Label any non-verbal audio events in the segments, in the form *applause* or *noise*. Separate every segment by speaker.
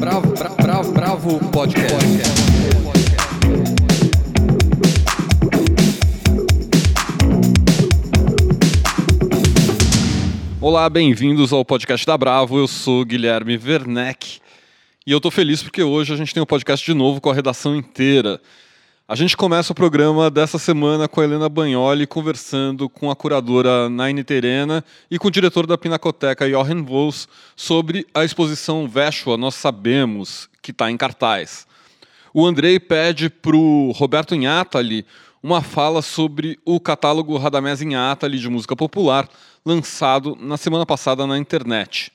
Speaker 1: Bravo, bravo, bravo, bravo podcast. Olá, bem-vindos ao podcast da Bravo. Eu sou Guilherme Werneck e eu tô feliz porque hoje a gente tem um podcast de novo com a redação inteira. A gente começa o programa dessa semana com a Helena Bagnoli conversando com a curadora Naine Terena e com o diretor da Pinacoteca Jochen Vols sobre a exposição Veshua Nós Sabemos, que está em cartaz. O Andrei pede para o Roberto Inhatali uma fala sobre o catálogo Radamés Inhatali de música popular, lançado na semana passada na internet.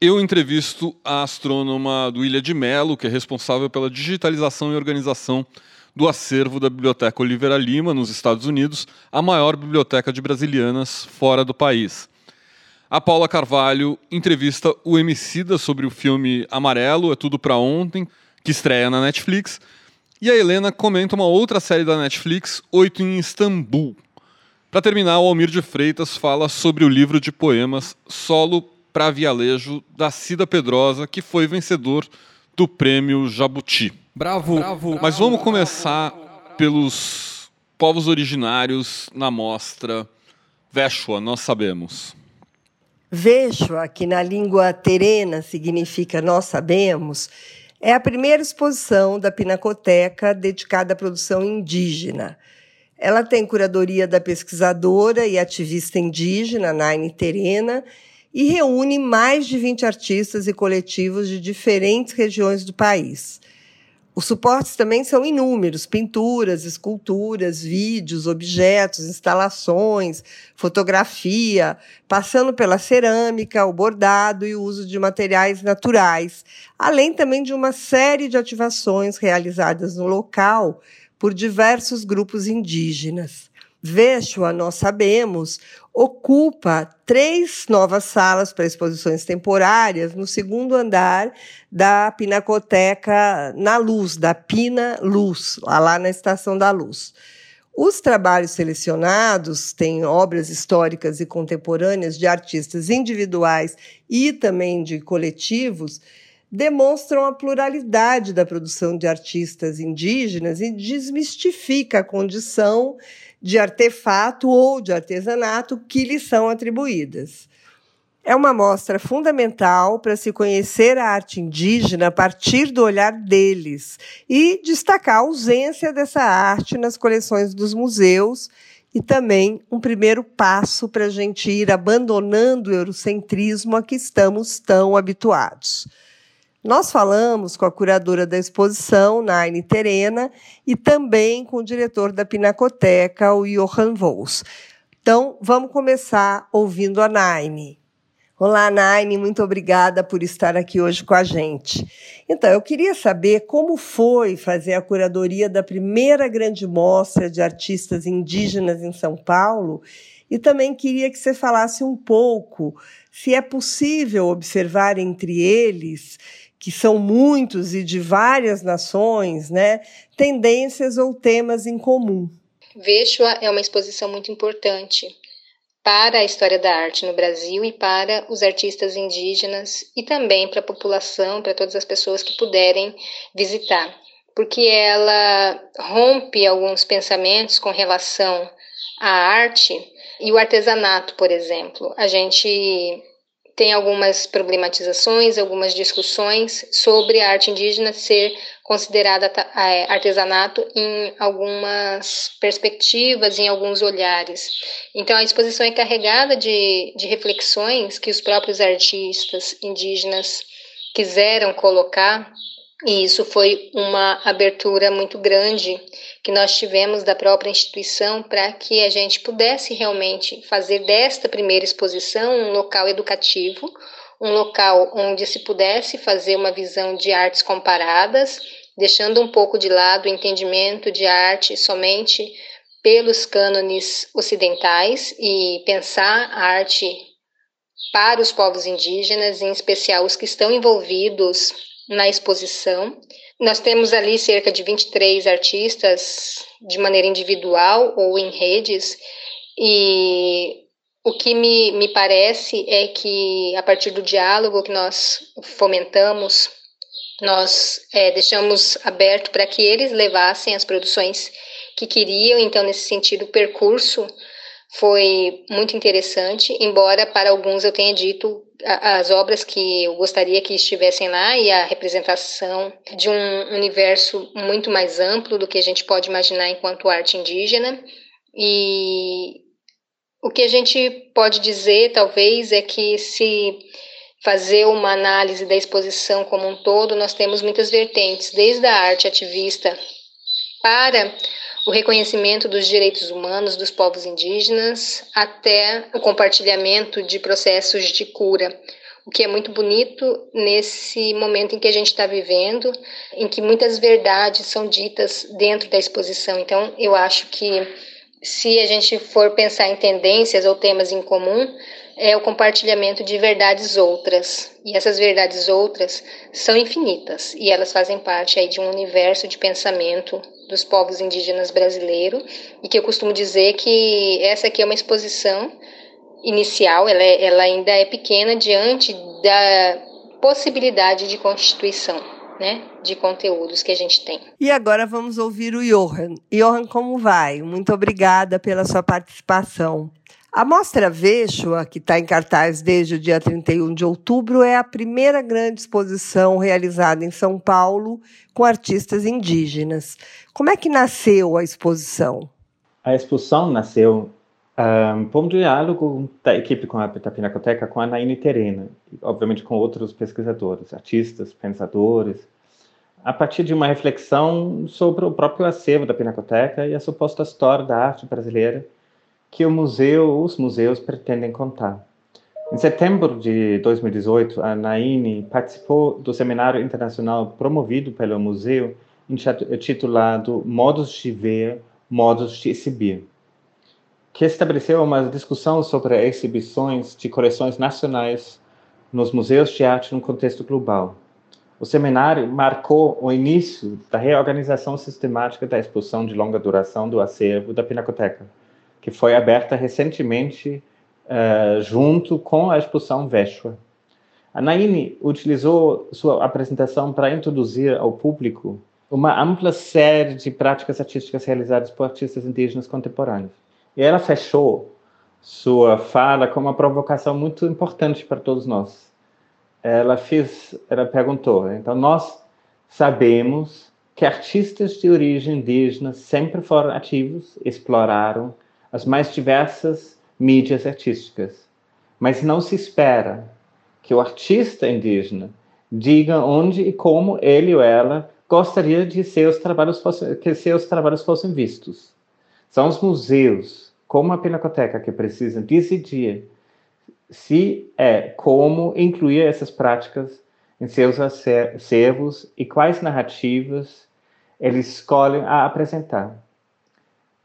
Speaker 1: Eu entrevisto a astrônoma do Ilha de Melo, que é responsável pela digitalização e organização do acervo da Biblioteca Olivera Lima, nos Estados Unidos, a maior biblioteca de brasilianas fora do país. A Paula Carvalho entrevista o Emicida sobre o filme Amarelo, É Tudo Pra Ontem, que estreia na Netflix. E a Helena comenta uma outra série da Netflix, Oito em Istambul. Para terminar, o Almir de Freitas fala sobre o livro de poemas Solo para Vialejo, da Cida Pedrosa, que foi vencedor do prêmio Jabuti. Bravo, bravo. Mas vamos começar pelos povos originários na mostra Veshua, nós sabemos.
Speaker 2: Veshua, que na língua terena significa nós sabemos, é a primeira exposição da Pinacoteca dedicada à produção indígena. Ela tem curadoria da pesquisadora e ativista indígena Naine Terena e reúne mais de 20 artistas e coletivos de diferentes regiões do país. Os suportes também são inúmeros: pinturas, esculturas, vídeos, objetos, instalações, fotografia, passando pela cerâmica, o bordado e o uso de materiais naturais, além também de uma série de ativações realizadas no local por diversos grupos indígenas. Veshua, nós sabemos, ocupa três novas salas para exposições temporárias no segundo andar da Pinacoteca na Luz, da Pina Luz, lá na Estação da Luz. Os trabalhos selecionados têm obras históricas e contemporâneas de artistas individuais e também de coletivos, demonstram a pluralidade da produção de artistas indígenas e desmistifica a condição de artefato ou de artesanato que lhes são atribuídas. É uma mostra fundamental para se conhecer a arte indígena a partir do olhar deles e destacar a ausência dessa arte nas coleções dos museus e também um primeiro passo para a gente ir abandonando o eurocentrismo a que estamos tão habituados. Nós falamos com a curadora da exposição, Naine Terena, e também com o diretor da Pinacoteca, o Johan Vols. Então, vamos começar ouvindo a Naine. Olá, Naine, muito obrigada por estar aqui hoje com a gente. Então, eu queria saber como foi fazer a curadoria da primeira grande mostra de artistas indígenas em São Paulo e também queria que você falasse um pouco se é possível observar entre eles que são muitos e de várias nações, né, tendências ou temas em comum.
Speaker 3: Veshua é uma exposição muito importante para a história da arte no Brasil e para os artistas indígenas e também para a população, para todas as pessoas que puderem visitar, porque ela rompe alguns pensamentos com relação à arte e o artesanato, por exemplo. A gente tem algumas problematizações, algumas discussões sobre a arte indígena ser considerada é, artesanato em algumas perspectivas, em alguns olhares. Então, a exposição é carregada de, de reflexões que os próprios artistas indígenas quiseram colocar, e isso foi uma abertura muito grande que nós tivemos da própria instituição para que a gente pudesse realmente fazer desta primeira exposição um local educativo, um local onde se pudesse fazer uma visão de artes comparadas, deixando um pouco de lado o entendimento de arte somente pelos cânones ocidentais e pensar a arte para os povos indígenas, em especial os que estão envolvidos na exposição nós temos ali cerca de 23 artistas de maneira individual ou em redes, e o que me, me parece é que, a partir do diálogo que nós fomentamos Nós é, deixamos aberto para que eles levassem as produções que queriam, então, nesse sentido, o percurso foi muito interessante, embora para alguns eu tenha dito as obras que eu gostaria que estivessem lá e a representação de um universo muito mais amplo do que a gente pode imaginar enquanto arte indígena. E o que a gente pode dizer, talvez, é que se fazer uma análise da exposição como um todo, nós temos muitas vertentes, desde a arte ativista para o reconhecimento dos direitos humanos dos povos indígenas até o compartilhamento de processos de cura, o que é muito bonito nesse momento em que a gente está vivendo, em que muitas verdades são ditas dentro da exposição. Então, eu acho que se a gente for pensar em tendências ou temas em comum, é o compartilhamento de verdades outras. E essas verdades outras são infinitas e elas fazem parte aí de um universo de pensamento dos povos indígenas brasileiros e que eu costumo dizer que essa aqui é uma exposição inicial, ela, é, ela ainda é pequena diante da possibilidade de constituição né, de conteúdos que a gente tem.
Speaker 2: E agora vamos ouvir o Johan. Johan, como vai? Muito obrigada pela sua participação. A Mostra Veixoa, que está em cartaz desde o dia 31 de outubro, é a primeira grande exposição realizada em São Paulo com artistas indígenas. Como é que nasceu a exposição?
Speaker 4: A exposição nasceu um, por um diálogo da equipe com a, Pinacoteca com a Naine Terena, obviamente com outros pesquisadores, artistas, pensadores, a partir de uma reflexão sobre o próprio acervo da Pinacoteca e a suposta história da arte brasileira que o museu, os museus pretendem contar. Em setembro de 2018, a Naine participou do seminário internacional promovido pelo museu, intitulado Modos de Ver, Modos de Exibir, que estabeleceu uma discussão sobre exibições de coleções nacionais nos museus de arte no contexto global. O seminário marcou o início da reorganização sistemática da exposição de longa duração do acervo da Pinacoteca, que foi aberta recentemente uh, junto com a exposição Veshua. A Naine utilizou sua apresentação para introduzir ao público uma ampla série de práticas artísticas realizadas por artistas indígenas contemporâneos. E ela fechou sua fala com uma provocação muito importante para todos nós. Ela fez, ela perguntou: então nós sabemos que artistas de origem indígena sempre foram ativos, exploraram as mais diversas mídias artísticas. Mas não se espera que o artista indígena diga onde e como ele ou ela gostaria de seus trabalhos fossem, que seus trabalhos fossem vistos. São os museus, como a Pinacoteca, que precisam decidir se é como incluir essas práticas em seus acervos e quais narrativas eles escolhem a apresentar.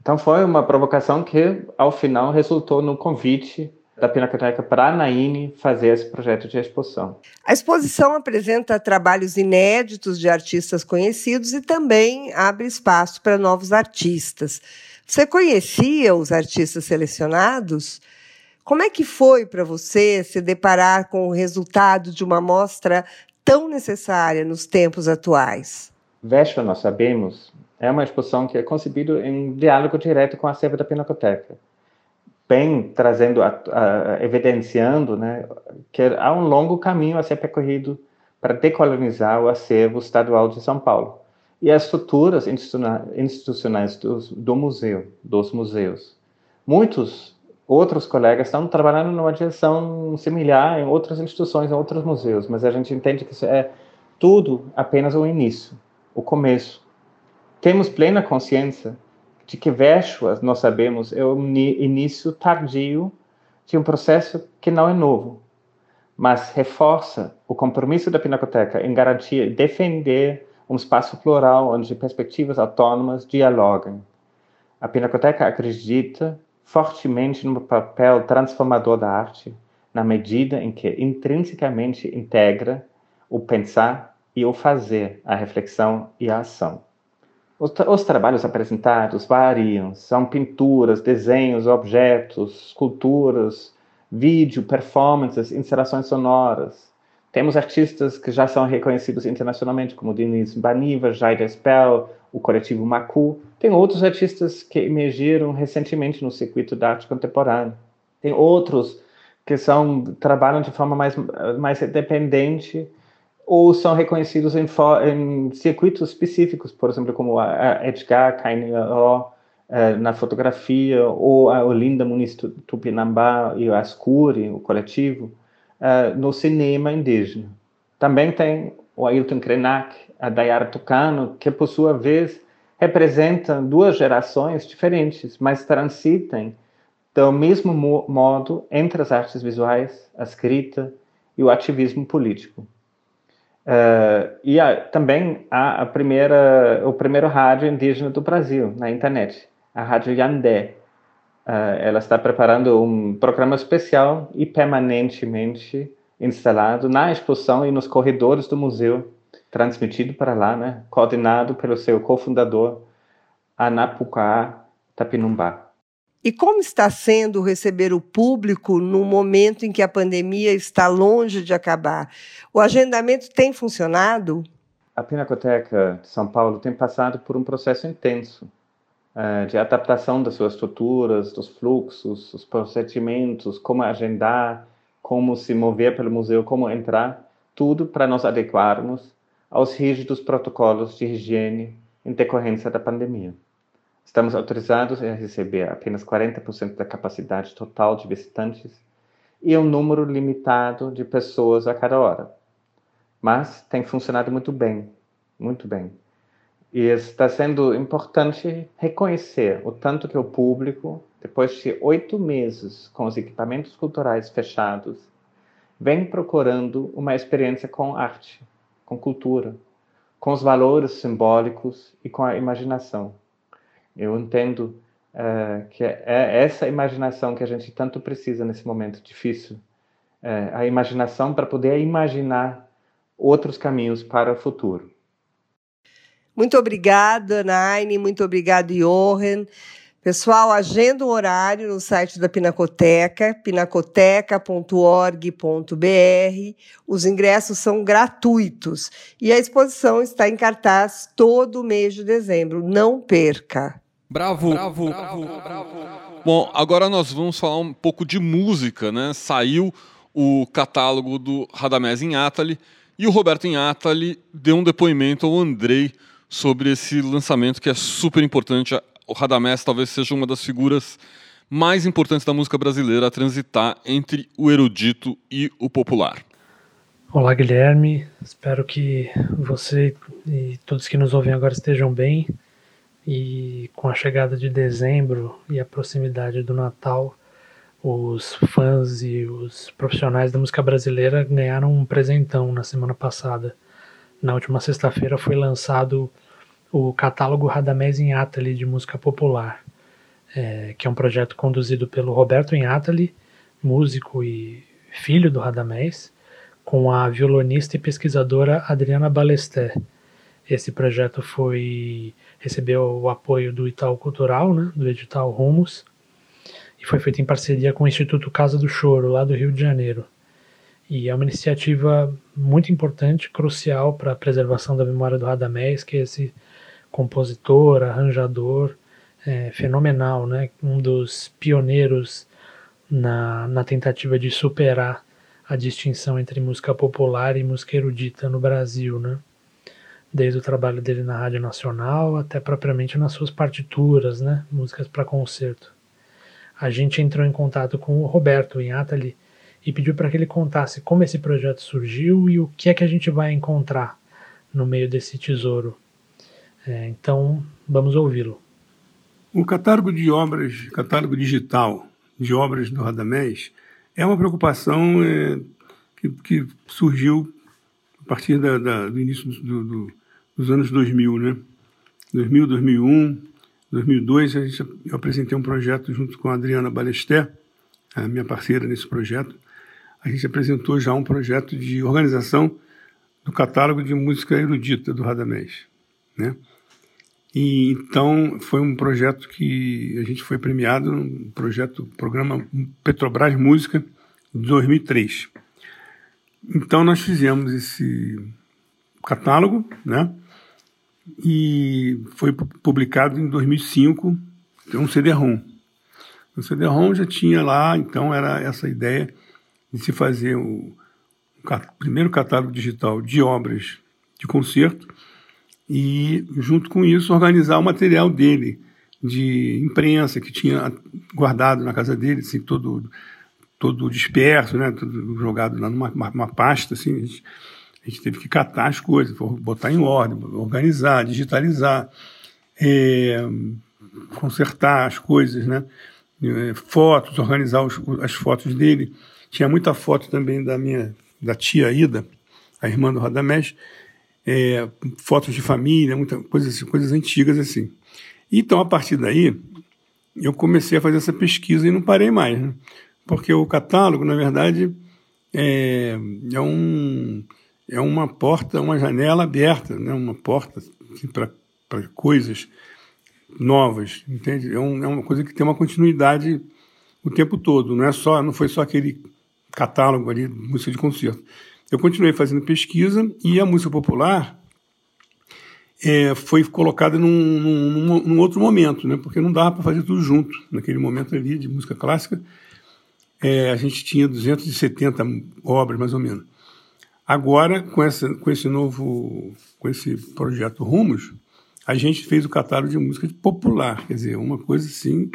Speaker 4: Então foi uma provocação que, ao final, resultou no convite da Pinacoteca para a Naine fazer esse projeto de exposição.
Speaker 2: A exposição apresenta trabalhos inéditos de artistas conhecidos e também abre espaço para novos artistas. Você conhecia os artistas selecionados? Como é que foi para você se deparar com o resultado de uma mostra tão necessária nos tempos atuais?
Speaker 4: Vespa, nós sabemos, é uma exposição que é concebida em diálogo direto com a acervo da Pinacoteca, bem trazendo, a, a, evidenciando né, que há um longo caminho a ser percorrido para decolonizar o acervo estadual de São Paulo e as estruturas institucionais do, do museu, dos museus. Muitos outros colegas estão trabalhando numa direção similar em outras instituições, em outros museus, mas a gente entende que isso é tudo apenas o início, o começo temos plena consciência de que Veshuas, nós sabemos, é o início tardio de um processo que não é novo, mas reforça o compromisso da Pinacoteca em garantir e defender um espaço plural onde perspectivas autônomas dialogam. A Pinacoteca acredita fortemente no papel transformador da arte, na medida em que intrinsecamente integra o pensar e o fazer, a reflexão e a ação. Os, os, trabalhos apresentados variam, são pinturas, desenhos, objetos, esculturas, vídeo, performances, instalações sonoras, Temos artistas que já são reconhecidos internacionalmente, como Denise Baniva, Jaida Spell, o coletivo Macu. Tem outros artistas que emergiram recentemente no circuito da arte contemporânea. Tem outros que são trabalham de forma mais mais independente ou são reconhecidos em, em circuitos específicos, por exemplo, como a Edgar Kainio eh, na fotografia, ou a Olinda Muniz Tupinambá e o Ascuri, o coletivo, uh, no cinema indígena. Também tem o Ailton Krenak, a Dayara Tucano, que por sua vez representam duas gerações diferentes, mas transitem do mesmo modo entre as artes visuais, a escrita e o ativismo político. Uh, e a, também a primeira, o primeiro rádio indígena do Brasil na internet, a Rádio Yandé, Uh, ela está preparando um programa especial e permanentemente instalado na exposição e nos corredores do museu, transmitido para lá, né, coordenado pelo seu cofundador, Anapucá Tapinumbá.
Speaker 2: E como está sendo receber o público no momento em que a pandemia está longe de acabar? O agendamento tem funcionado?
Speaker 4: A Pinacoteca de São Paulo tem passado por um processo intenso é, de adaptação das suas estruturas, dos fluxos, os procedimentos, como agendar, como se mover pelo museu, como entrar, tudo para nos adequarmos aos rígidos protocolos de higiene em decorrência da pandemia. Estamos autorizados a receber apenas 40% da capacidade total de visitantes e um número limitado de pessoas a cada hora. Mas tem funcionado muito bem, muito bem. E está sendo importante reconhecer o tanto que o público, depois de oito meses com os equipamentos culturais fechados, vem procurando uma experiência com arte, com cultura, com os valores simbólicos e com a imaginação. Eu entendo uh, que é essa imaginação que a gente tanto precisa nesse momento difícil uh, a imaginação para poder imaginar outros caminhos para o futuro.
Speaker 2: Muito obrigada, Naine, muito obrigado, Johan. Pessoal, agenda um horário no site da Pinacoteca, pinacoteca.org.br. Os ingressos são gratuitos e a exposição está em cartaz todo o mês de dezembro. Não perca.
Speaker 1: Bravo, bravo, bravo, bravo. Bom, agora nós vamos falar um pouco de música, né? Saiu o catálogo do Radamés em Atali e o Roberto em Atali deu um depoimento ao Andrei sobre esse lançamento que é super importante. O Radamés talvez seja uma das figuras mais importantes da música brasileira a transitar entre o erudito e o popular.
Speaker 5: Olá, Guilherme. Espero que você e todos que nos ouvem agora estejam bem. E com a chegada de dezembro e a proximidade do Natal, os fãs e os profissionais da música brasileira ganharam um presentão na semana passada. Na última sexta-feira foi lançado o catálogo Radamés Inhatali de música popular, é, que é um projeto conduzido pelo Roberto Inhatali, músico e filho do Radamés, com a violonista e pesquisadora Adriana Balesté. Esse projeto foi recebeu o apoio do Itaú Cultural, né, do edital Rumos, e foi feito em parceria com o Instituto Casa do Choro, lá do Rio de Janeiro. E é uma iniciativa muito importante, crucial para a preservação da memória do Radamés, que é esse compositor, arranjador é, fenomenal, né? um dos pioneiros na, na tentativa de superar a distinção entre música popular e música erudita no Brasil, né? Desde o trabalho dele na Rádio Nacional até propriamente nas suas partituras, né? músicas para concerto. A gente entrou em contato com o Roberto em Atali e pediu para que ele contasse como esse projeto surgiu e o que é que a gente vai encontrar no meio desse tesouro. É, então, vamos ouvi-lo.
Speaker 6: O catálogo de obras, catálogo digital de obras do Radamés, é uma preocupação é, que, que, surgiu a partir da, da, do início do, do, dos anos 2000, né? 2000, 2001, 2002, a gente, eu apresentei um projeto junto com a Adriana Balesté, a minha parceira nesse projeto. A gente apresentou já um projeto de organização do catálogo de música erudita do Radamés, né? E então foi um projeto que a gente foi premiado no projeto programa Petrobras Música de 2003. Então nós fizemos esse catálogo, né? E foi publicado em 2005, tem um CD-ROM. O CD-ROM já tinha lá, então era essa ideia de se fazer o, o primeiro catálogo digital de obras de concerto e, junto com isso, organizar o material dele de imprensa que tinha guardado na casa dele, assim, todo, todo disperso, né, todo jogado lá numa uma, uma pasta, assim, a gente, teve que catar as coisas, botar em ordem, organizar, digitalizar, é, consertar as coisas, né, é, fotos, organizar os, as fotos dele. Tinha muita foto também da minha da tia Ida, a irmã do Radamés, é, fotos de família, muita, coisas, coisas antigas assim. Então, a partir daí, eu comecei a fazer essa pesquisa e não parei mais, né? porque o catálogo, na verdade, é, é, um, é uma porta, uma janela aberta, né? uma porta assim, para coisas novas, entende? É, um, é, uma coisa que tem uma continuidade o tempo todo, não é só, não foi só aquele catálogo ali de música de concerto. Eu continuei fazendo pesquisa e a música popular é, foi colocada num, num, num, outro momento, né? porque não dava para fazer tudo junto. Naquele momento ali de música clássica, é, a gente tinha 270 obras, mais ou menos. Agora, com, essa, com esse novo, com esse projeto Rumos, a gente fez o catálogo de música popular, quer dizer, uma coisa assim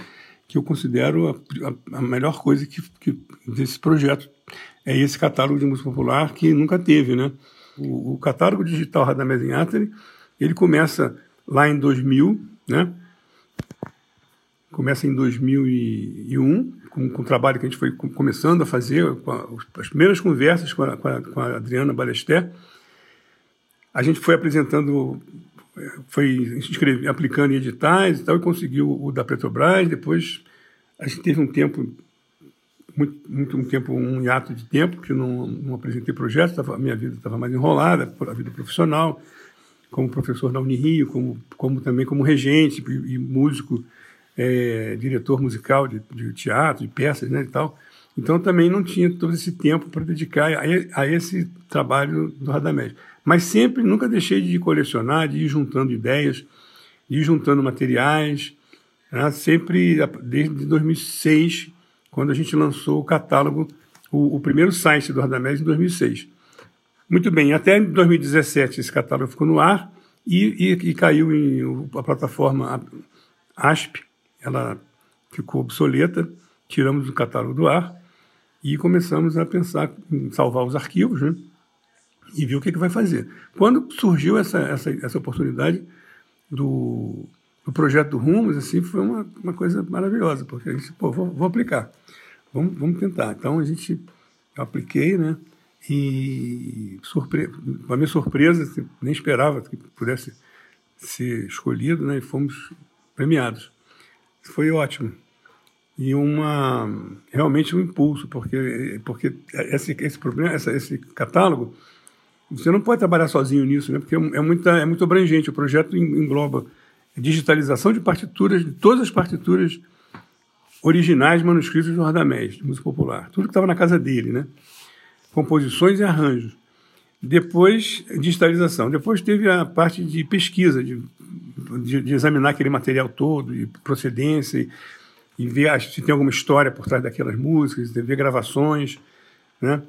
Speaker 6: que eu considero a, a, a melhor coisa que, que desse projeto é esse catálogo de música popular que nunca teve, né? O, o catálogo digital Radamés Inhatari, ele começa lá em 2000, né? Começa em 2001, com, com o trabalho que a gente foi começando a fazer, com a, as primeiras conversas com a, com a, com a Adriana Balesté. A gente foi apresentando, foi aplicando em editais e tal, e conseguiu o da Petrobras. Depois a gente teve um tempo muito, muito um tempo, um hiato de tempo, que não, não apresentei projetos, tava, a minha vida estava mais enrolada a vida profissional, como professor da Unirio, como, como também como regente e, e músico, é, diretor musical de, de, teatro, de peças né, e tal. Então também não tinha todo esse tempo para dedicar a, a, esse trabalho do Radamés. Mas sempre, nunca deixei de colecionar, de ir juntando ideias, de ir juntando materiais, né, sempre desde 2006 quando a gente lançou o catálogo, o, o primeiro site do Radamés em 2006. Muito bem, até 2017 esse catálogo ficou no ar e, e, e caiu em a plataforma ASP, ela ficou obsoleta, tiramos o catálogo do ar e começamos a pensar em salvar os arquivos, né? E ver o que, que vai fazer. Quando surgiu essa, essa, essa oportunidade do, o projeto do Rumos assim, foi uma, uma coisa maravilhosa, porque a gente, pô, vou, vou aplicar, vamos, vamos tentar. Então a gente, eu apliquei, né? E surpre... para minha surpresa, assim, nem esperava que pudesse ser escolhido, né? E fomos premiados. Foi ótimo. E uma realmente um impulso, porque porque esse, esse problema, essa, esse catálogo, você não pode trabalhar sozinho nisso, né? Porque é, é muita, é muito abrangente. O projeto engloba digitalização de partituras, de todas as partituras originais manuscritos do Radamés, de música popular. Tudo que estava na casa dele, né? Composições e arranjos. Depois, digitalização. Depois teve a parte de pesquisa, de, de, de examinar aquele material todo, de procedência, e, e ver se tem alguma história por trás daquelas músicas, ver gravações, né?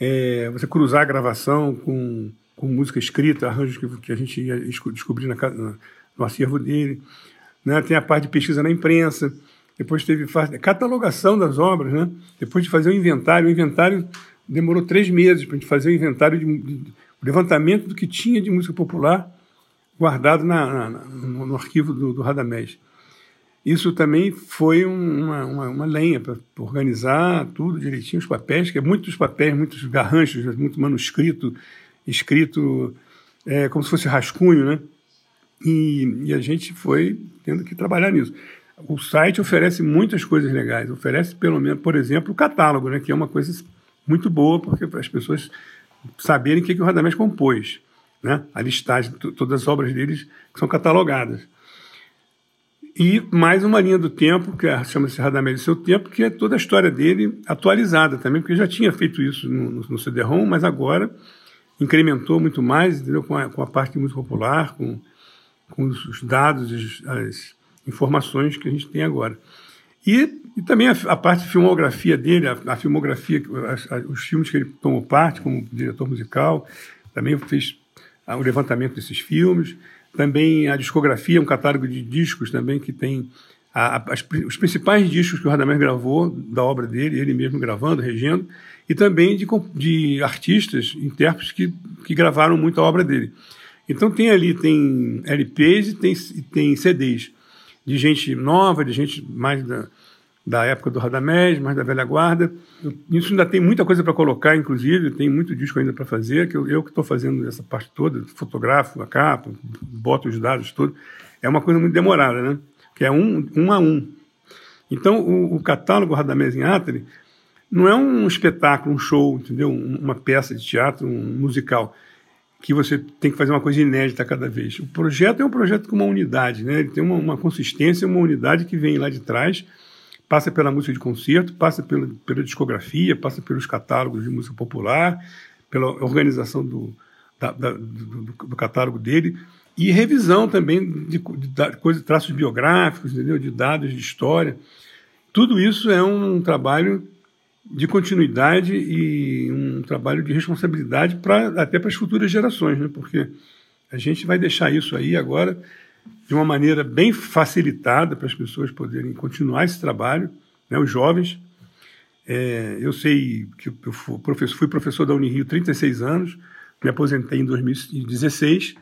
Speaker 6: É, você cruzar a gravação com, com música escrita, arranjos que, que a gente ia descobrir na, na, no acervo dele. Né? Tem a parte de pesquisa na imprensa, depois teve a catalogação das obras, né? depois de fazer o inventário. O inventário demorou três meses para a gente fazer o inventário, de, de, o levantamento do que tinha de música popular guardado na, na, no, no, arquivo do, do Radamés. Isso também foi uma, uma, uma lenha para organizar tudo direitinho, os papéis, que é muitos papéis, muitos garranchos, muito manuscrito, escrito é, como se fosse rascunho, né? E, e, a gente foi tendo que trabalhar nisso. O site oferece muitas coisas legais, oferece pelo menos, por exemplo, o catálogo, né, que é uma coisa muito boa porque para as pessoas saberem o que, que o Radamés compôs, né, a listagem, todas as obras deles que são catalogadas. E mais uma linha do tempo, que é, chama-se Radamés e Seu Tempo, que é toda a história dele atualizada também, porque já tinha feito isso no, no, no CD-ROM, mas agora incrementou muito mais, entendeu? Com, a, com a parte muito popular, com, com os dados, as, as, informações que a gente tem agora. E, e também a, a, parte de filmografia dele, a, a filmografia, as, os filmes que ele tomou parte como diretor musical, também fez o levantamento desses filmes. Também a discografia, um catálogo de discos também que tem a, a, as, os principais discos que o Radamés gravou da obra dele, ele mesmo gravando, regendo, e também de, de artistas, intérpretes que, que gravaram muito a obra dele. Então tem ali, tem LPs e tem, tem CDs de gente nova, de gente mais da, da época do Radamés, mais da velha guarda. Isso ainda tem muita coisa para colocar, inclusive, tem muito disco ainda para fazer, que eu, eu que estou fazendo essa parte toda, fotografo a capa, boto os dados, tudo. É uma coisa muito demorada, né? Que é um, um a um. Então, o, o catálogo Radamés em Atri não é um espetáculo, um show, entendeu? Uma peça de teatro, um musical, que você tem que fazer uma coisa inédita cada vez. O projeto é um projeto com uma unidade, né? Ele tem uma, uma consistência, uma unidade que vem lá de trás, passa pela música de concerto, passa pela, pela discografia, passa pelos catálogos de música popular, pela organização do, da, da, do, do, catálogo dele e revisão também de, de, coisas, traços biográficos, entendeu? de dados de história. Tudo isso é um trabalho de continuidade e um trabalho de responsabilidade para até para as futuras gerações, né? porque a gente vai deixar isso aí agora de uma maneira bem facilitada para as pessoas poderem continuar esse trabalho, né? os jovens. É, eu sei que eu fui professor, fui professor da Unirio 36 anos, me aposentei em 2016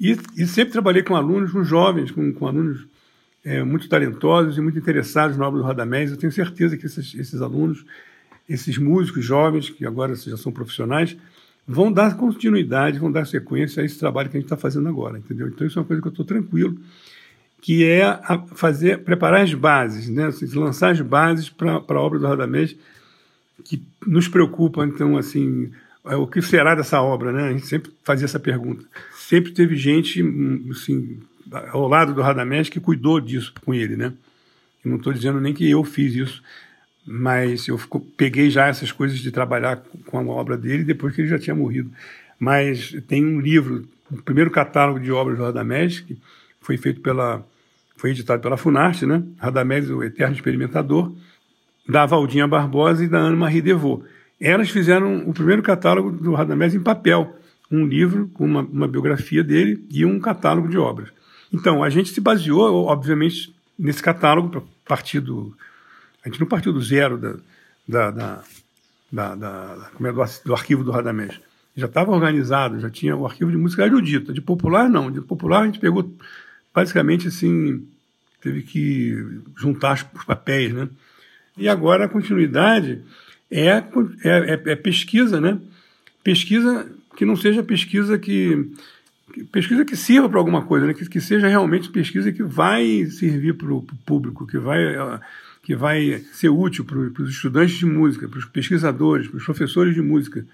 Speaker 6: e, e sempre trabalhei com alunos, com jovens, com, com alunos é, muito talentosos e muito interessados na obra do Radamés. Eu tenho certeza que esses, esses alunos, esses músicos jovens, que agora já são profissionais, vão dar continuidade, vão dar sequência a esse trabalho que a gente está fazendo agora, entendeu? Então isso é uma coisa que eu estou tranquilo, que é fazer, preparar as bases, né? Assim, lançar as bases para a obra do Radamés, que nos preocupa, então, assim, é, o que será dessa obra, né? A gente sempre fazia essa pergunta. Sempre teve gente, assim, ao lado do Radamés que cuidou disso com ele, né? Eu não estou dizendo nem que eu fiz isso, mas eu fico, peguei já essas coisas de trabalhar com a obra dele depois que ele já tinha morrido. Mas tem um livro, o primeiro catálogo de obras do Radamés, que foi feito pela, foi editado pela Funarte, né? Radamés, o Eterno Experimentador, da Valdinha Barbosa e da Ana Marie Devô. Elas fizeram o primeiro catálogo do Radamés em papel, um livro com uma, uma biografia dele e um catálogo de obras. Então, a gente se baseou, obviamente, nesse catálogo para partir do. A gente não partiu do zero da, da, da, da, da é, do, do, arquivo do Radamés. Já estava organizado, já tinha o arquivo de música erudita. De popular, não. De popular, a gente pegou basicamente assim. Teve que juntar os papéis, né? E agora a continuidade é, é, é, é pesquisa, né? Pesquisa que não seja pesquisa que pesquisa que sirva para alguma coisa, né? que, que seja realmente pesquisa que vai servir para o público, que vai, que vai ser útil para os estudantes de música, para os pesquisadores, para os professores de música.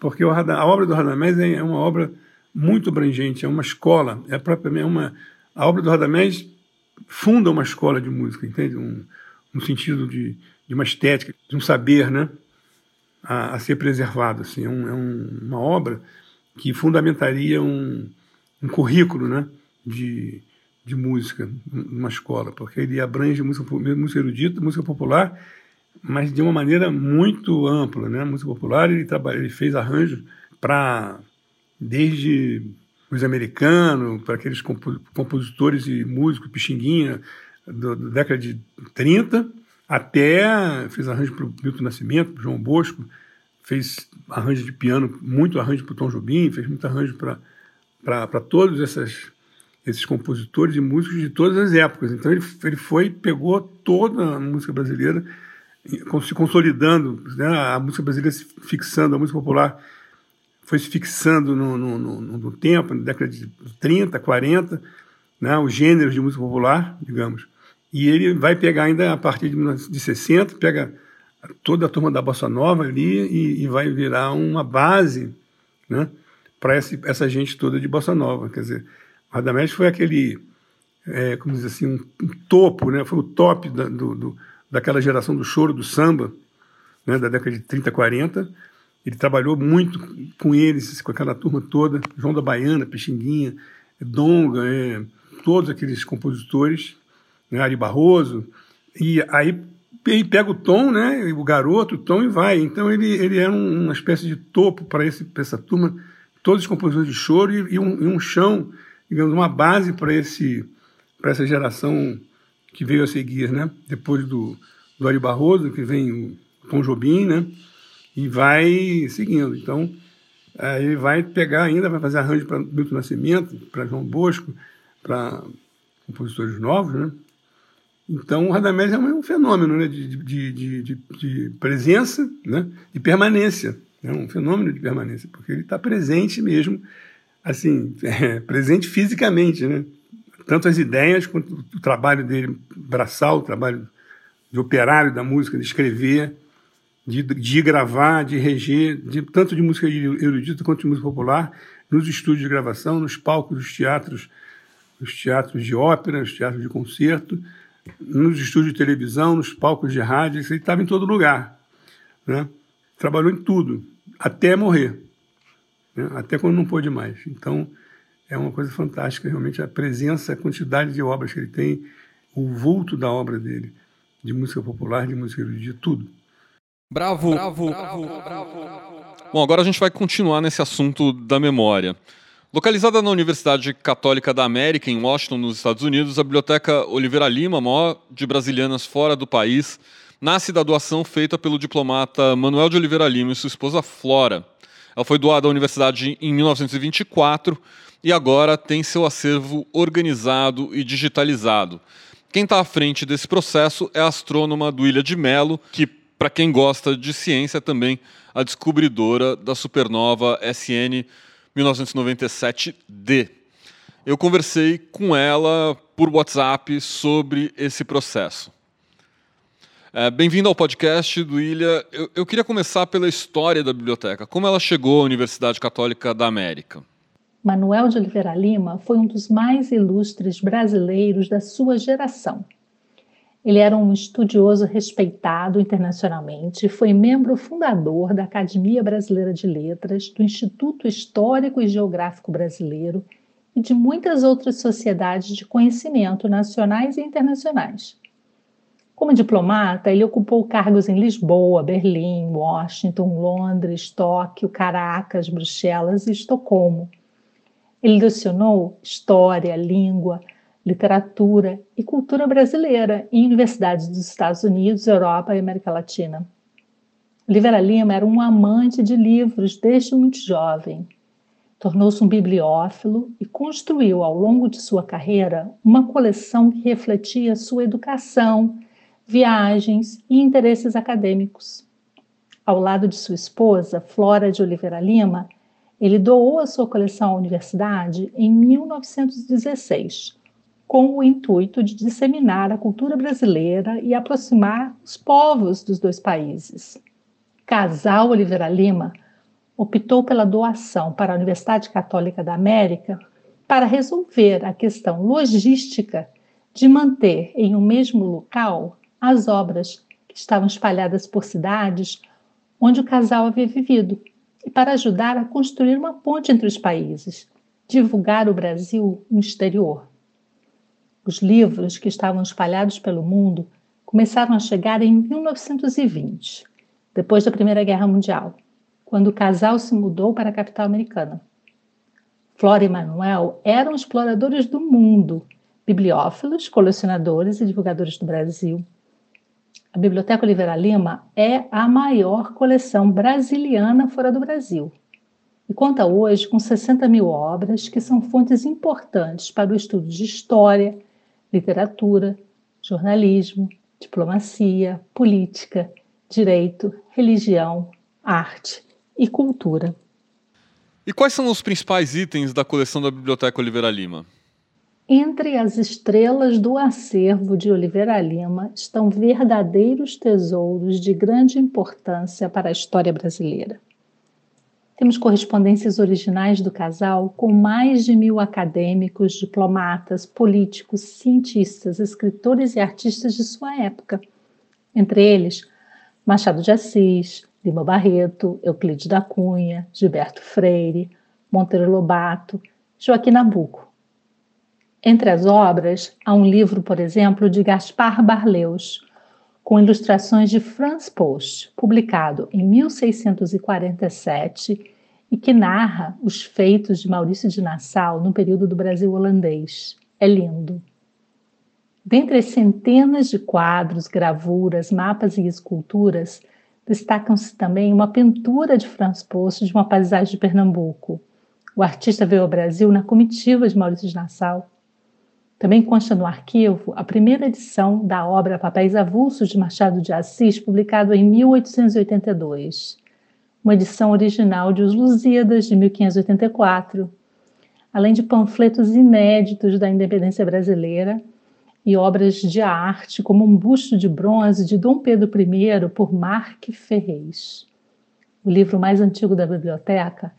Speaker 6: Porque o, a obra do Radamés é, é uma obra muito abrangente, é uma escola, é propriamente uma a obra do Radamés funda uma escola de música, entende? Um, um sentido de, de uma estética, de um saber, né? A, a ser preservado, assim, é, um, é um, uma obra que fundamentaria um, um currículo né, de, de música numa escola, porque ele abrange música, música erudita, música popular, mas de uma maneira muito ampla. Né? Música popular, ele, trabalha, ele fez arranjos para, desde os americanos, para aqueles compositores e músicos, Pixinguinha, da década de 30, até fez arranjo para o Milton Nascimento, João Bosco, fez arranjo de piano, muito arranjo para o Tom Jobim, fez muito arranjo para todos essas, esses compositores e músicos de todas as épocas. Então ele, ele foi, pegou toda a música brasileira, se consolidando, né, a música brasileira se fixando, a música popular foi se fixando no, no, no, no tempo, na década de 30, 40, né, os gêneros de música popular, digamos. E ele vai pegar ainda a partir de, de 60, pega toda a turma da Bossa Nova ali e, e vai virar uma base né, para essa gente toda de Bossa Nova. Quer dizer, o Radamés foi aquele, é, como dizer assim, um, um, topo, né? foi o top da, do, do, daquela geração do choro, do samba, né? da década de 30, 40. Ele trabalhou muito com eles, com aquela turma toda, João da Baiana, Pixinguinha, Donga, é, todos aqueles compositores, né? Ari Barroso, e aí ele pega o tom, né, o garoto, o tom e vai. Então ele, ele é um, uma espécie de topo para essa turma, todos os compositores de choro e, e, um, e um chão, digamos, uma base para essa geração que veio a seguir, né? Depois do, do Ari Barroso, que vem o Tom Jobim, né? E vai seguindo. Então, ele vai pegar ainda, vai fazer arranjo para Milton Nascimento, para João Bosco, para compositores novos, né? Então, o Radamés é um fenômeno né, de, de, de, de, presença né, e permanência. É um fenômeno de permanência, porque ele está presente mesmo, assim, *laughs* é, presente fisicamente, né? tanto as ideias quanto o trabalho dele braçal, o trabalho de operário da música, de escrever, de, de gravar, de reger, de, tanto de música erudita quanto de música popular, nos estúdios de gravação, nos palcos dos teatros, nos teatros de ópera, nos teatros de concerto, nos estúdios de televisão, nos palcos de rádio, ele estava em todo lugar. Né? Trabalhou em tudo, até morrer, né? até quando não pôde mais. Então, é uma coisa fantástica, realmente, a presença, a quantidade de obras que ele tem, o vulto da obra dele, de música popular, de música erudita, tudo.
Speaker 1: Bravo, bravo, bravo, bravo. Bom, agora a gente vai continuar nesse assunto da memória. Localizada na Universidade Católica da América, em Washington, nos Estados Unidos, a Biblioteca Oliveira Lima, maior de brasilianas fora do país, nasce da doação feita pelo diplomata Manuel de Oliveira Lima e sua esposa Flora. Ela foi doada à universidade em 1924 e agora tem seu acervo organizado e digitalizado. Quem está à frente desse processo é a astrônoma Duília de Mello, que, para quem gosta de ciência, é também a descobridora da supernova SN 1997D. Eu conversei com ela por WhatsApp sobre esse processo. É, Bem-vindo ao podcast do Ilha. Eu, eu queria começar pela história da biblioteca. Como ela chegou à Universidade Católica da América?
Speaker 7: Manuel de Oliveira Lima foi um dos mais ilustres brasileiros da sua geração. Ele era um estudioso respeitado internacionalmente e foi membro fundador da Academia Brasileira de Letras, do Instituto Histórico e Geográfico Brasileiro e de muitas outras sociedades de conhecimento nacionais e internacionais. Como diplomata, ele ocupou cargos em Lisboa, Berlim, Washington, Londres, Tóquio, Caracas, Bruxelas e Estocolmo ele lecionou História, Língua, Literatura e Cultura Brasileira em universidades dos Estados Unidos, Europa e América Latina. Oliveira Lima era um amante de livros desde muito jovem. Tornou-se um bibliófilo e construiu, ao longo de sua carreira, uma coleção que refletia sua educação, viagens e interesses acadêmicos. Ao lado de sua esposa, Flora de Oliveira Lima, ele doou a sua coleção à universidade em 1916, com o intuito de disseminar a cultura brasileira e aproximar os povos dos dois países. Casal Oliveira Lima optou pela doação para a Universidade Católica da América para resolver a questão logística de manter em um mesmo local as obras que estavam espalhadas por cidades onde o casal havia vivido e para ajudar a construir uma ponte entre os países, divulgar o Brasil no exterior. Os livros que estavam espalhados pelo mundo começaram a chegar em 1920, depois da Primeira Guerra Mundial, quando o casal se mudou para a capital americana. Flora e Manuel eram exploradores do mundo, bibliófilos, colecionadores e divulgadores do Brasil a Biblioteca Oliveira Lima é a maior coleção brasiliana fora do Brasil e conta hoje com 60 mil obras que são fontes importantes para o estudo de história, literatura, jornalismo, diplomacia, política, direito, religião, arte e cultura.
Speaker 1: E quais são os principais itens da coleção da Biblioteca Oliveira Lima?
Speaker 7: Entre as estrelas do acervo de Oliveira Lima estão verdadeiros tesouros de grande importância para a história brasileira. Temos correspondências originais do casal com mais de mil acadêmicos, diplomatas, políticos, cientistas, escritores e artistas de sua época. Entre eles, Machado de Assis, Lima Barreto, Euclides da Cunha, Gilberto Freire, Monteiro Lobato, Joaquim Nabuco. Entre as obras, há um livro, por exemplo, de Gaspar Barleus, com ilustrações de Franz Post, publicado em 1647 e que narra os feitos de Maurício de Nassau no período do Brasil holandês. É lindo. Dentre as centenas de quadros, gravuras, mapas e esculturas, destacam-se também uma pintura de Franz Post de uma paisagem de Pernambuco. O artista veio ao Brasil na comitiva de Maurício de Nassau também consta no arquivo a primeira edição da obra Papéis Avulsos de Machado de Assis, publicado em 1882, uma edição original de Os Lusíadas, de 1584, além de panfletos inéditos da independência brasileira e obras de arte, como um busto de bronze de Dom Pedro I por Marque Ferrez. O livro mais antigo da biblioteca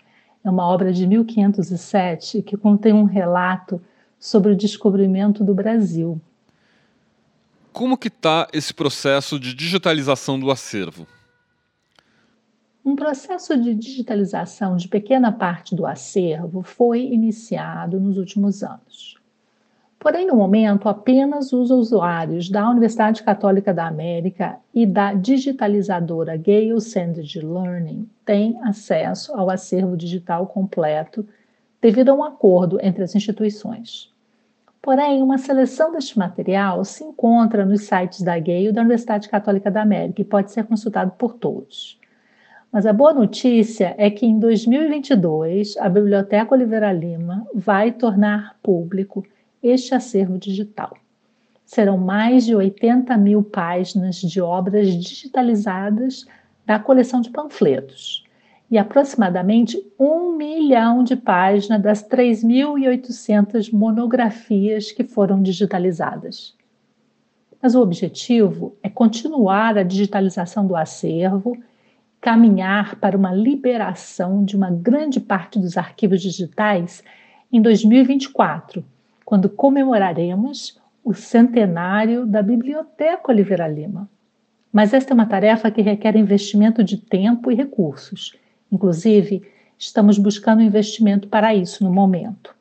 Speaker 7: é uma obra de 1507 que contém um relato sobre o descobrimento do Brasil.
Speaker 1: Como que está esse processo de digitalização do acervo?
Speaker 7: Um processo de digitalização de pequena parte do acervo foi iniciado nos últimos anos. Porém, no momento, apenas os usuários da Universidade Católica da América e da digitalizadora Gale Sandage Learning têm acesso ao acervo digital completo devido a um acordo entre as instituições. Porém, uma seleção deste material se encontra nos sites da GAY da Universidade Católica da América e pode ser consultado por todos. Mas a boa notícia é que em 2022 a Biblioteca Oliveira Lima vai tornar público este acervo digital. Serão mais de 80 mil páginas de obras digitalizadas da coleção de panfletos e aproximadamente um milhão de páginas das 3.800 monografias que foram digitalizadas. Mas o objetivo é continuar a digitalização do acervo, caminhar para uma liberação de uma grande parte dos arquivos digitais em 2024, quando comemoraremos o centenário da Biblioteca Oliveira Lima. Mas esta é uma tarefa que requer investimento de tempo e recursos Inclusive, estamos buscando investimento para isso no momento.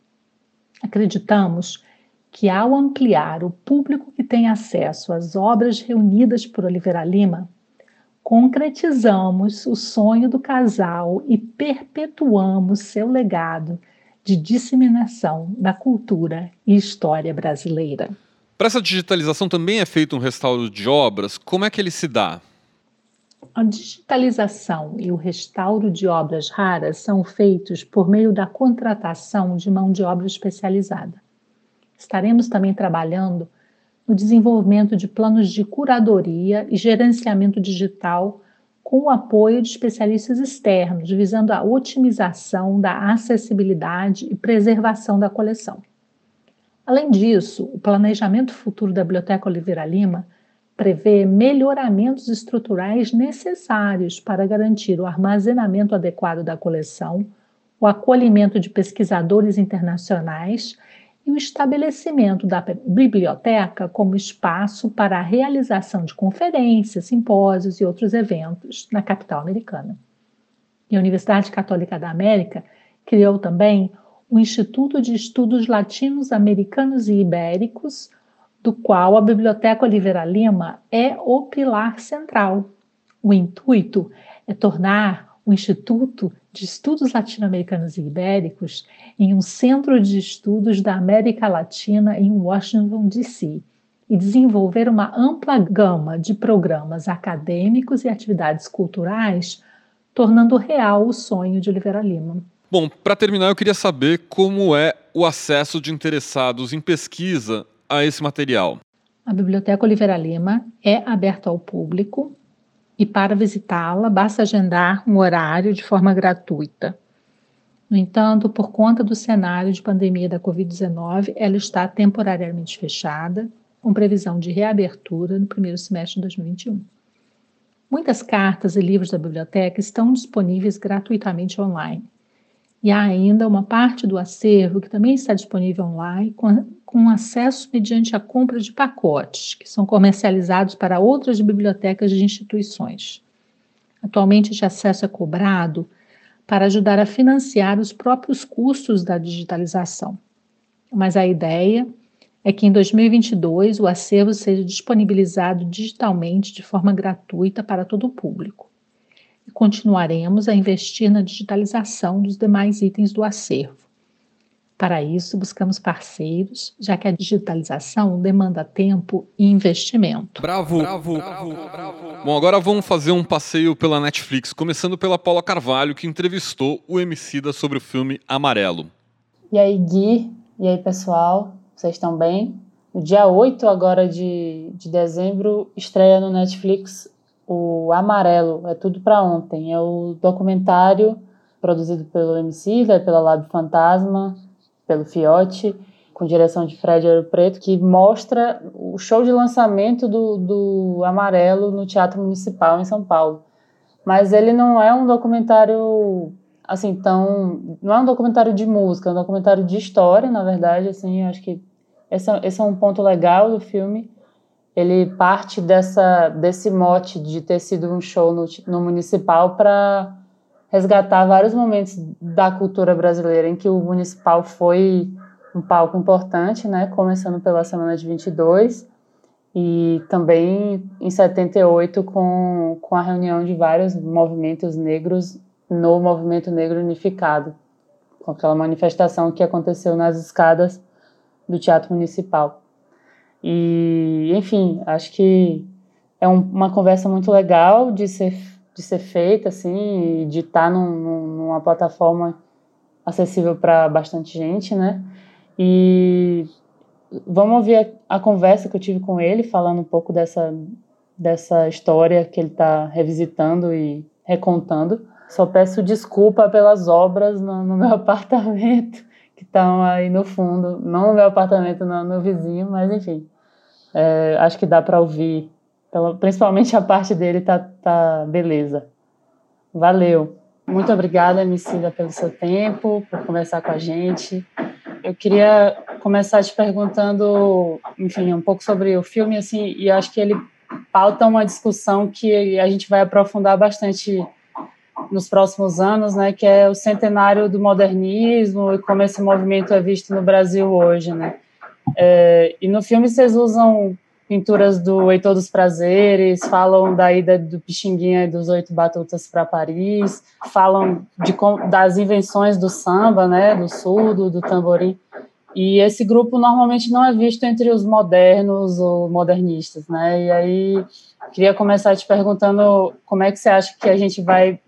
Speaker 7: Acreditamos que, ao ampliar o público que tem acesso às obras reunidas por Oliveira Lima, concretizamos o sonho do casal e perpetuamos seu legado de disseminação da cultura e história brasileira.
Speaker 1: Para essa digitalização também é feito um restauro de obras. Como é que ele se dá?
Speaker 7: A digitalização e o restauro de obras raras são feitos por meio da contratação de mão de obra especializada. Estaremos também trabalhando no desenvolvimento de planos de curadoria e gerenciamento digital com o apoio de especialistas externos, visando a otimização da acessibilidade e preservação da coleção. Além disso, o planejamento futuro da Biblioteca Oliveira Lima prevê melhoramentos estruturais necessários para garantir o armazenamento adequado da coleção, o acolhimento de pesquisadores internacionais e o estabelecimento da biblioteca como espaço para a realização de conferências, simpósios e outros eventos na capital americana. E a Universidade Católica da América criou também o Instituto de Estudos Latinos Americanos e Ibéricos, do qual a Biblioteca Oliveira Lima é o pilar central. O intuito é tornar o Instituto de Estudos Latino-Americanos e Ibéricos em um centro de estudos da América Latina em Washington, D.C. e desenvolver uma ampla gama de programas acadêmicos e atividades culturais, tornando real o sonho de Oliveira Lima.
Speaker 1: Bom, para terminar, eu queria saber como é o acesso de interessados em pesquisa a esse material?
Speaker 7: A Biblioteca Oliveira Lima é aberta ao público e para visitá-la basta agendar um horário de forma gratuita. No entanto, por conta do cenário de pandemia da Covid-19, ela está temporariamente fechada, com previsão de reabertura no primeiro semestre de 2021. Muitas cartas e livros da biblioteca estão disponíveis gratuitamente online. E há ainda uma parte do acervo que também está disponível online, com, com acesso mediante a compra de pacotes, que são comercializados para outras bibliotecas de instituições. Atualmente, esse acesso é cobrado para ajudar a financiar os próprios custos da digitalização. Mas a ideia é que em 2022 o acervo seja disponibilizado digitalmente de forma gratuita para todo o público. Continuaremos a investir na digitalização dos demais itens do acervo. Para isso, buscamos parceiros, já que a digitalização demanda tempo e investimento.
Speaker 1: Bravo, bravo, bravo, bravo. Bom, agora vamos fazer um passeio pela Netflix, começando pela Paula Carvalho, que entrevistou o Emicida sobre o filme Amarelo.
Speaker 8: E aí, Gui, e aí, pessoal, vocês estão bem? No dia 8 agora de, de dezembro, estreia no Netflix o Amarelo, é tudo para ontem. É o documentário produzido pelo Emicida, pela Lab Fantasma, pelo Fiote, com direção de Fred Ouro Preto, que mostra o show de lançamento do, do Amarelo no Teatro Municipal em São Paulo. Mas ele não é um documentário assim tão, não é um documentário de música, é um documentário de história, na verdade, assim, acho que esse, é, esse é um ponto legal do filme. Ele parte dessa desse mote de ter sido um show no, no municipal para resgatar vários momentos da cultura brasileira em que o municipal foi um palco importante, né? Começando pela semana de 22 e também em 78 com, com a reunião de vários movimentos negros no movimento negro unificado, com aquela manifestação que aconteceu nas escadas do Teatro Municipal. E, enfim, acho que é um, uma conversa muito legal de ser de ser feita, assim, de estar tá num, numa plataforma acessível para bastante gente, né? E vamos ouvir a, a, conversa que eu tive com ele, falando um pouco dessa, dessa história que ele está revisitando e recontando. Só peço desculpa pelas obras no, no meu *laughs* apartamento, que estão aí no fundo, não no meu apartamento, não no vizinho, mas enfim, é, acho que dá para ouvir então, principalmente a parte dele tá, tá beleza. Valeu. Muito obrigada, Emicida, pelo seu tempo, por conversar com a gente. Eu queria começar te perguntando, enfim, um pouco sobre o filme, assim, e acho que ele pauta uma discussão que a gente vai aprofundar bastante nos próximos anos, né, que é o centenário do modernismo e como esse movimento é visto no Brasil hoje, né. É, e no filme vocês usam pinturas do Heitor dos Prazeres, falam da ida do Pixinguinha e dos Oito Batutas para Paris, falam de, das invenções do samba, né, do surdo, do tamborim. E esse grupo normalmente não é visto entre os modernos ou modernistas, né? E aí queria começar te perguntando como é que você acha que a gente vai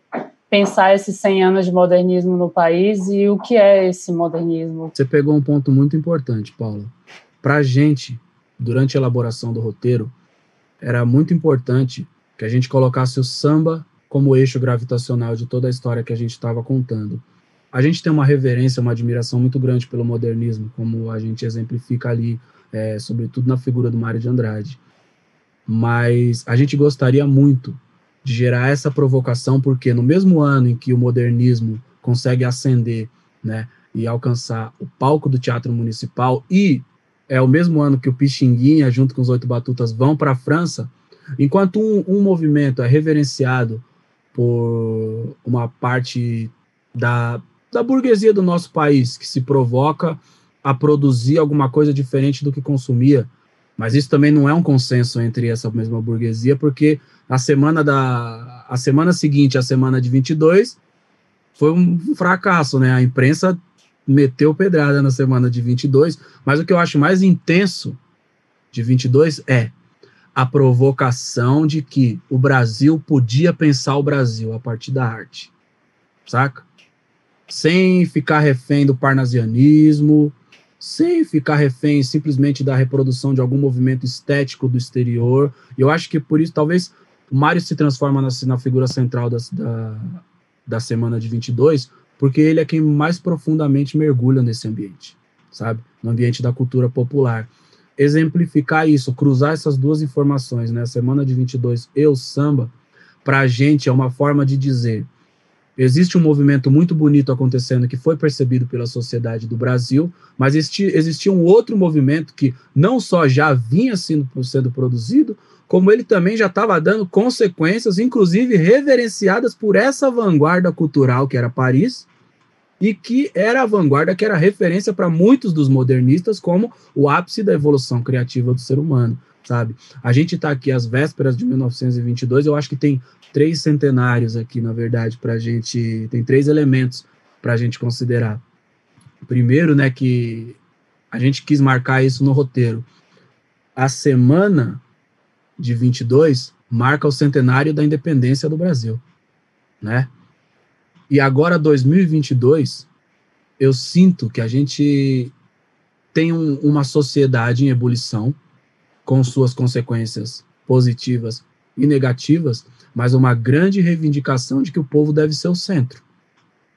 Speaker 8: pensar esses 100 anos de modernismo no país e o que é esse modernismo?
Speaker 9: Você pegou um ponto muito importante, Paula. Para a gente, durante a elaboração do roteiro, era muito importante que a gente colocasse o samba como eixo gravitacional de toda a história que a gente estava contando. A gente tem uma reverência, uma admiração muito grande pelo modernismo, como a gente exemplifica ali, é, sobretudo na figura do Mário de Andrade. Mas a gente gostaria muito de gerar essa provocação, porque no mesmo ano em que o modernismo consegue ascender né, e alcançar o palco do Teatro Municipal e é o mesmo ano que o Pixinguinha, junto com os Oito Batutas, vão para a França, enquanto um, um, movimento é reverenciado por uma parte da, da burguesia do nosso país, que se provoca a produzir alguma coisa diferente do que consumia, mas isso também não é um consenso entre essa mesma burguesia, porque a semana da a semana seguinte, a semana de 22, foi um fracasso, né? A imprensa meteu pedrada na semana de 22, mas o que eu acho mais intenso de 22 é a provocação de que o Brasil podia pensar o Brasil a partir da arte, saca? Sem ficar refém do parnasianismo, sem ficar refém simplesmente da reprodução de algum movimento estético do exterior. E eu acho que por isso, talvez, o Mário se transforma na, na figura central da, da, da semana de 22, porque ele é quem mais profundamente mergulha nesse ambiente, sabe? No ambiente da cultura popular. Exemplificar isso, cruzar essas duas informações, né? A semana de 22 e o samba, para a gente é uma forma de dizer existe um movimento muito bonito acontecendo que foi percebido pela sociedade do Brasil, mas existia, existia um outro movimento que não só já vinha sendo, sendo produzido, como ele também já estava dando consequências, inclusive reverenciadas por essa vanguarda cultural que era Paris, e que era a vanguarda que era referência para muitos dos modernistas como o ápice da evolução criativa do ser humano, sabe? A gente está aqui às vésperas de 1922, eu acho que tem três centenários aqui, na verdade, para a gente. Tem três elementos para a gente considerar. Primeiro, né, que a gente quis marcar isso no roteiro. A semana de 22 marca o centenário da independência do Brasil, né? E agora 2022, eu sinto que a gente tem um, uma sociedade em ebulição com suas consequências positivas e negativas, mas uma grande reivindicação de que o povo deve ser o centro,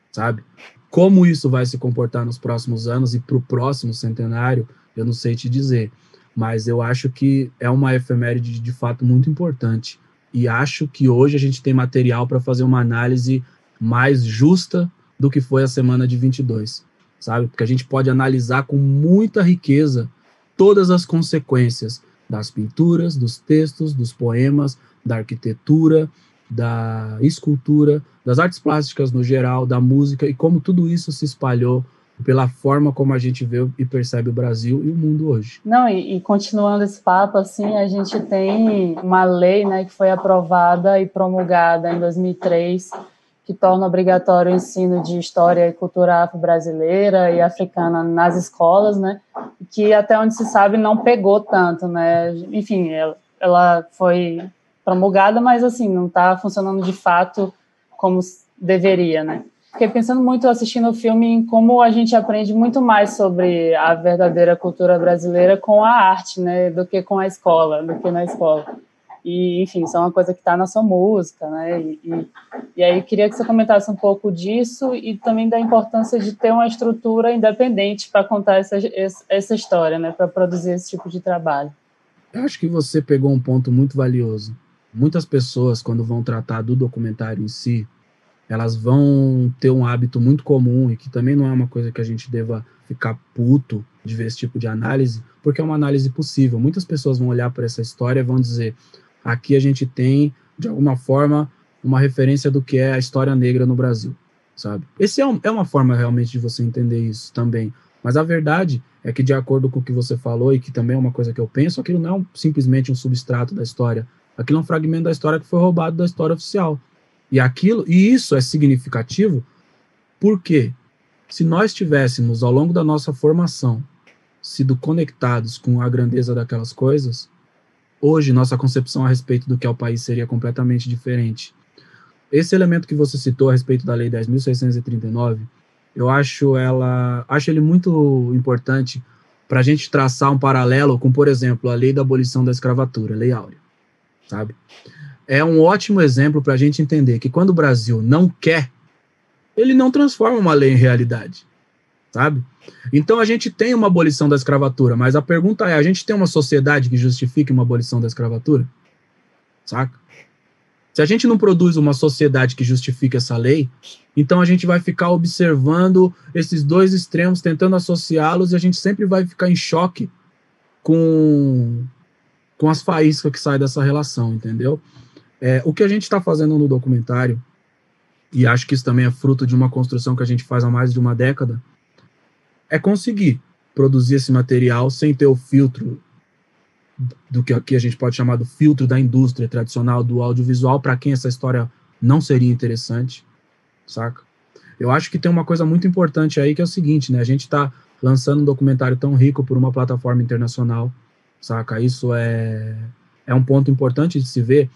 Speaker 9: sabe? Como isso vai se comportar nos próximos anos e para o próximo centenário, eu não sei te dizer, mas eu acho que é uma efeméride de fato muito importante e acho que hoje a gente tem material para fazer uma análise mais justa do que foi a semana de 22, sabe? Porque a gente pode analisar com muita riqueza todas as consequências das pinturas, dos textos, dos poemas, da arquitetura, da escultura, das artes plásticas no geral, da música e como tudo isso se espalhou pela forma como a gente vê e percebe o Brasil e o mundo hoje.
Speaker 8: Não, e, e, continuando esse papo, assim, a gente tem uma lei, né, que foi aprovada e promulgada em 2003, que torna obrigatório o ensino de história e cultura afro-brasileira e africana nas escolas, né, que até onde se sabe não pegou tanto, né, enfim, ela, ela foi promulgada, mas assim, não está funcionando de fato como deveria, né? Fiquei pensando muito assistindo o filme em como a gente aprende muito mais sobre a verdadeira cultura brasileira com a arte, né, do que com a escola, do que na escola. E, enfim, isso é uma coisa que está na sua música, né? E, e, e, aí queria que você comentasse um pouco disso e também da importância de ter uma estrutura independente para contar essa, essa história, né? Para produzir esse tipo de trabalho.
Speaker 9: Eu acho que você pegou um ponto muito valioso muitas pessoas, quando vão tratar do documentário em si, elas vão ter um hábito muito comum e que também não é uma coisa que a gente deva ficar puto de ver esse tipo de análise, porque é uma análise possível. Muitas pessoas vão olhar para essa história e vão dizer: aqui a gente tem, de alguma forma, uma referência do que é a história negra no Brasil, sabe? Esse é, um, é uma forma realmente de você entender isso também. Mas a verdade é que, de acordo com o que você falou, e que também é uma coisa que eu penso, aquilo não é simplesmente um substrato da história Aquilo é um fragmento da história que foi roubado da história oficial. E aquilo, e isso é significativo porque se nós tivéssemos ao longo da nossa formação sido conectados com a grandeza daquelas coisas, hoje nossa concepção a respeito do que é o país seria completamente diferente. Esse elemento que você citou a respeito da lei 10.639, eu acho ela, acho ele muito importante para a gente traçar um paralelo com, por exemplo, a lei da abolição da escravatura, lei áurea sabe? É um ótimo exemplo para a gente entender que quando o Brasil não quer, ele não transforma uma lei em realidade, sabe? Então a gente tem uma abolição da escravatura, mas a pergunta é: a gente tem uma sociedade que justifique uma abolição da escravatura? Saca? Se a gente não produz uma sociedade que justifique essa lei, então a gente vai ficar observando esses dois extremos, tentando associá-los, e a gente sempre vai ficar em choque com com as faíscas que saem dessa relação, entendeu? É, o que a gente está fazendo no documentário, e acho que isso também é fruto de uma construção que a gente faz há mais de uma década, é conseguir produzir esse material sem ter o filtro do que aqui a gente pode chamar do filtro da indústria tradicional do audiovisual, para quem essa história não seria interessante, saca? Eu acho que tem uma coisa muito importante aí que é o seguinte, né? A gente está lançando um documentário tão rico por uma plataforma internacional saca? Isso é, é um ponto importante de se ver.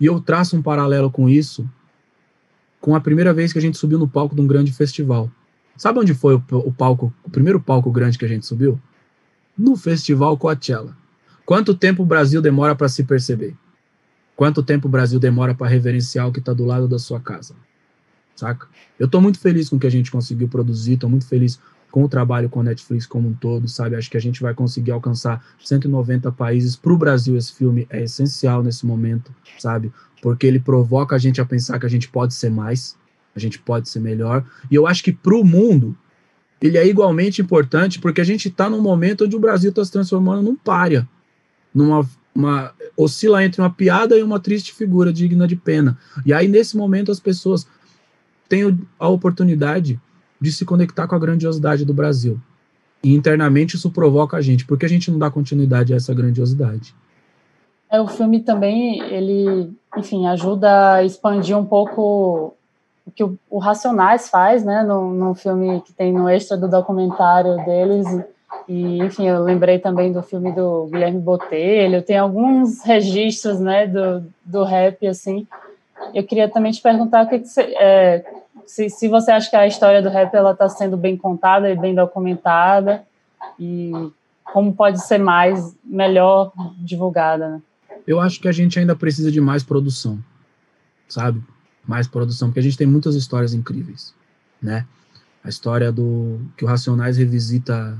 Speaker 9: E eu traço um paralelo com isso com a primeira vez que a gente subiu no palco de um grande festival. Sabe onde foi o, o palco, o primeiro palco grande que a gente subiu? No Festival Coachella. Quanto tempo o Brasil demora para se perceber? Quanto tempo o Brasil demora para reverenciar o que está do lado da sua casa? Saca? Eu estou muito feliz com o que a gente conseguiu produzir, estou muito feliz com o trabalho com a Netflix como um todo, sabe? Acho que a gente vai conseguir alcançar 190 países. Para o Brasil, esse filme é essencial nesse momento, sabe? Porque ele provoca a gente a pensar que a gente pode ser mais, a gente pode ser melhor. E eu acho que para o mundo, ele é igualmente importante porque a gente está num momento onde o Brasil está se transformando num párea, numa uma, oscila entre uma piada e uma triste figura digna de pena. E aí, nesse momento, as pessoas têm a oportunidade de se conectar com a grandiosidade do Brasil. E internamente isso provoca a gente. Por que a gente não dá continuidade a essa grandiosidade?
Speaker 8: É, o filme também, ele, enfim, ajuda a expandir um pouco o que o, o Racionais faz, né, no, no filme que tem no extra do documentário deles, e, enfim, eu lembrei também do filme do Guilherme Botelho, tem alguns registros, né, do, do rap, assim. Eu queria também te perguntar o que, que você, é, se, se você acha que a história do rap ela está sendo bem contada e bem documentada, e como pode ser mais, melhor divulgada, né?
Speaker 9: Eu acho que a gente ainda precisa de mais produção, sabe? Mais produção, porque a gente tem muitas histórias incríveis, né? A história do que o Racionais revisita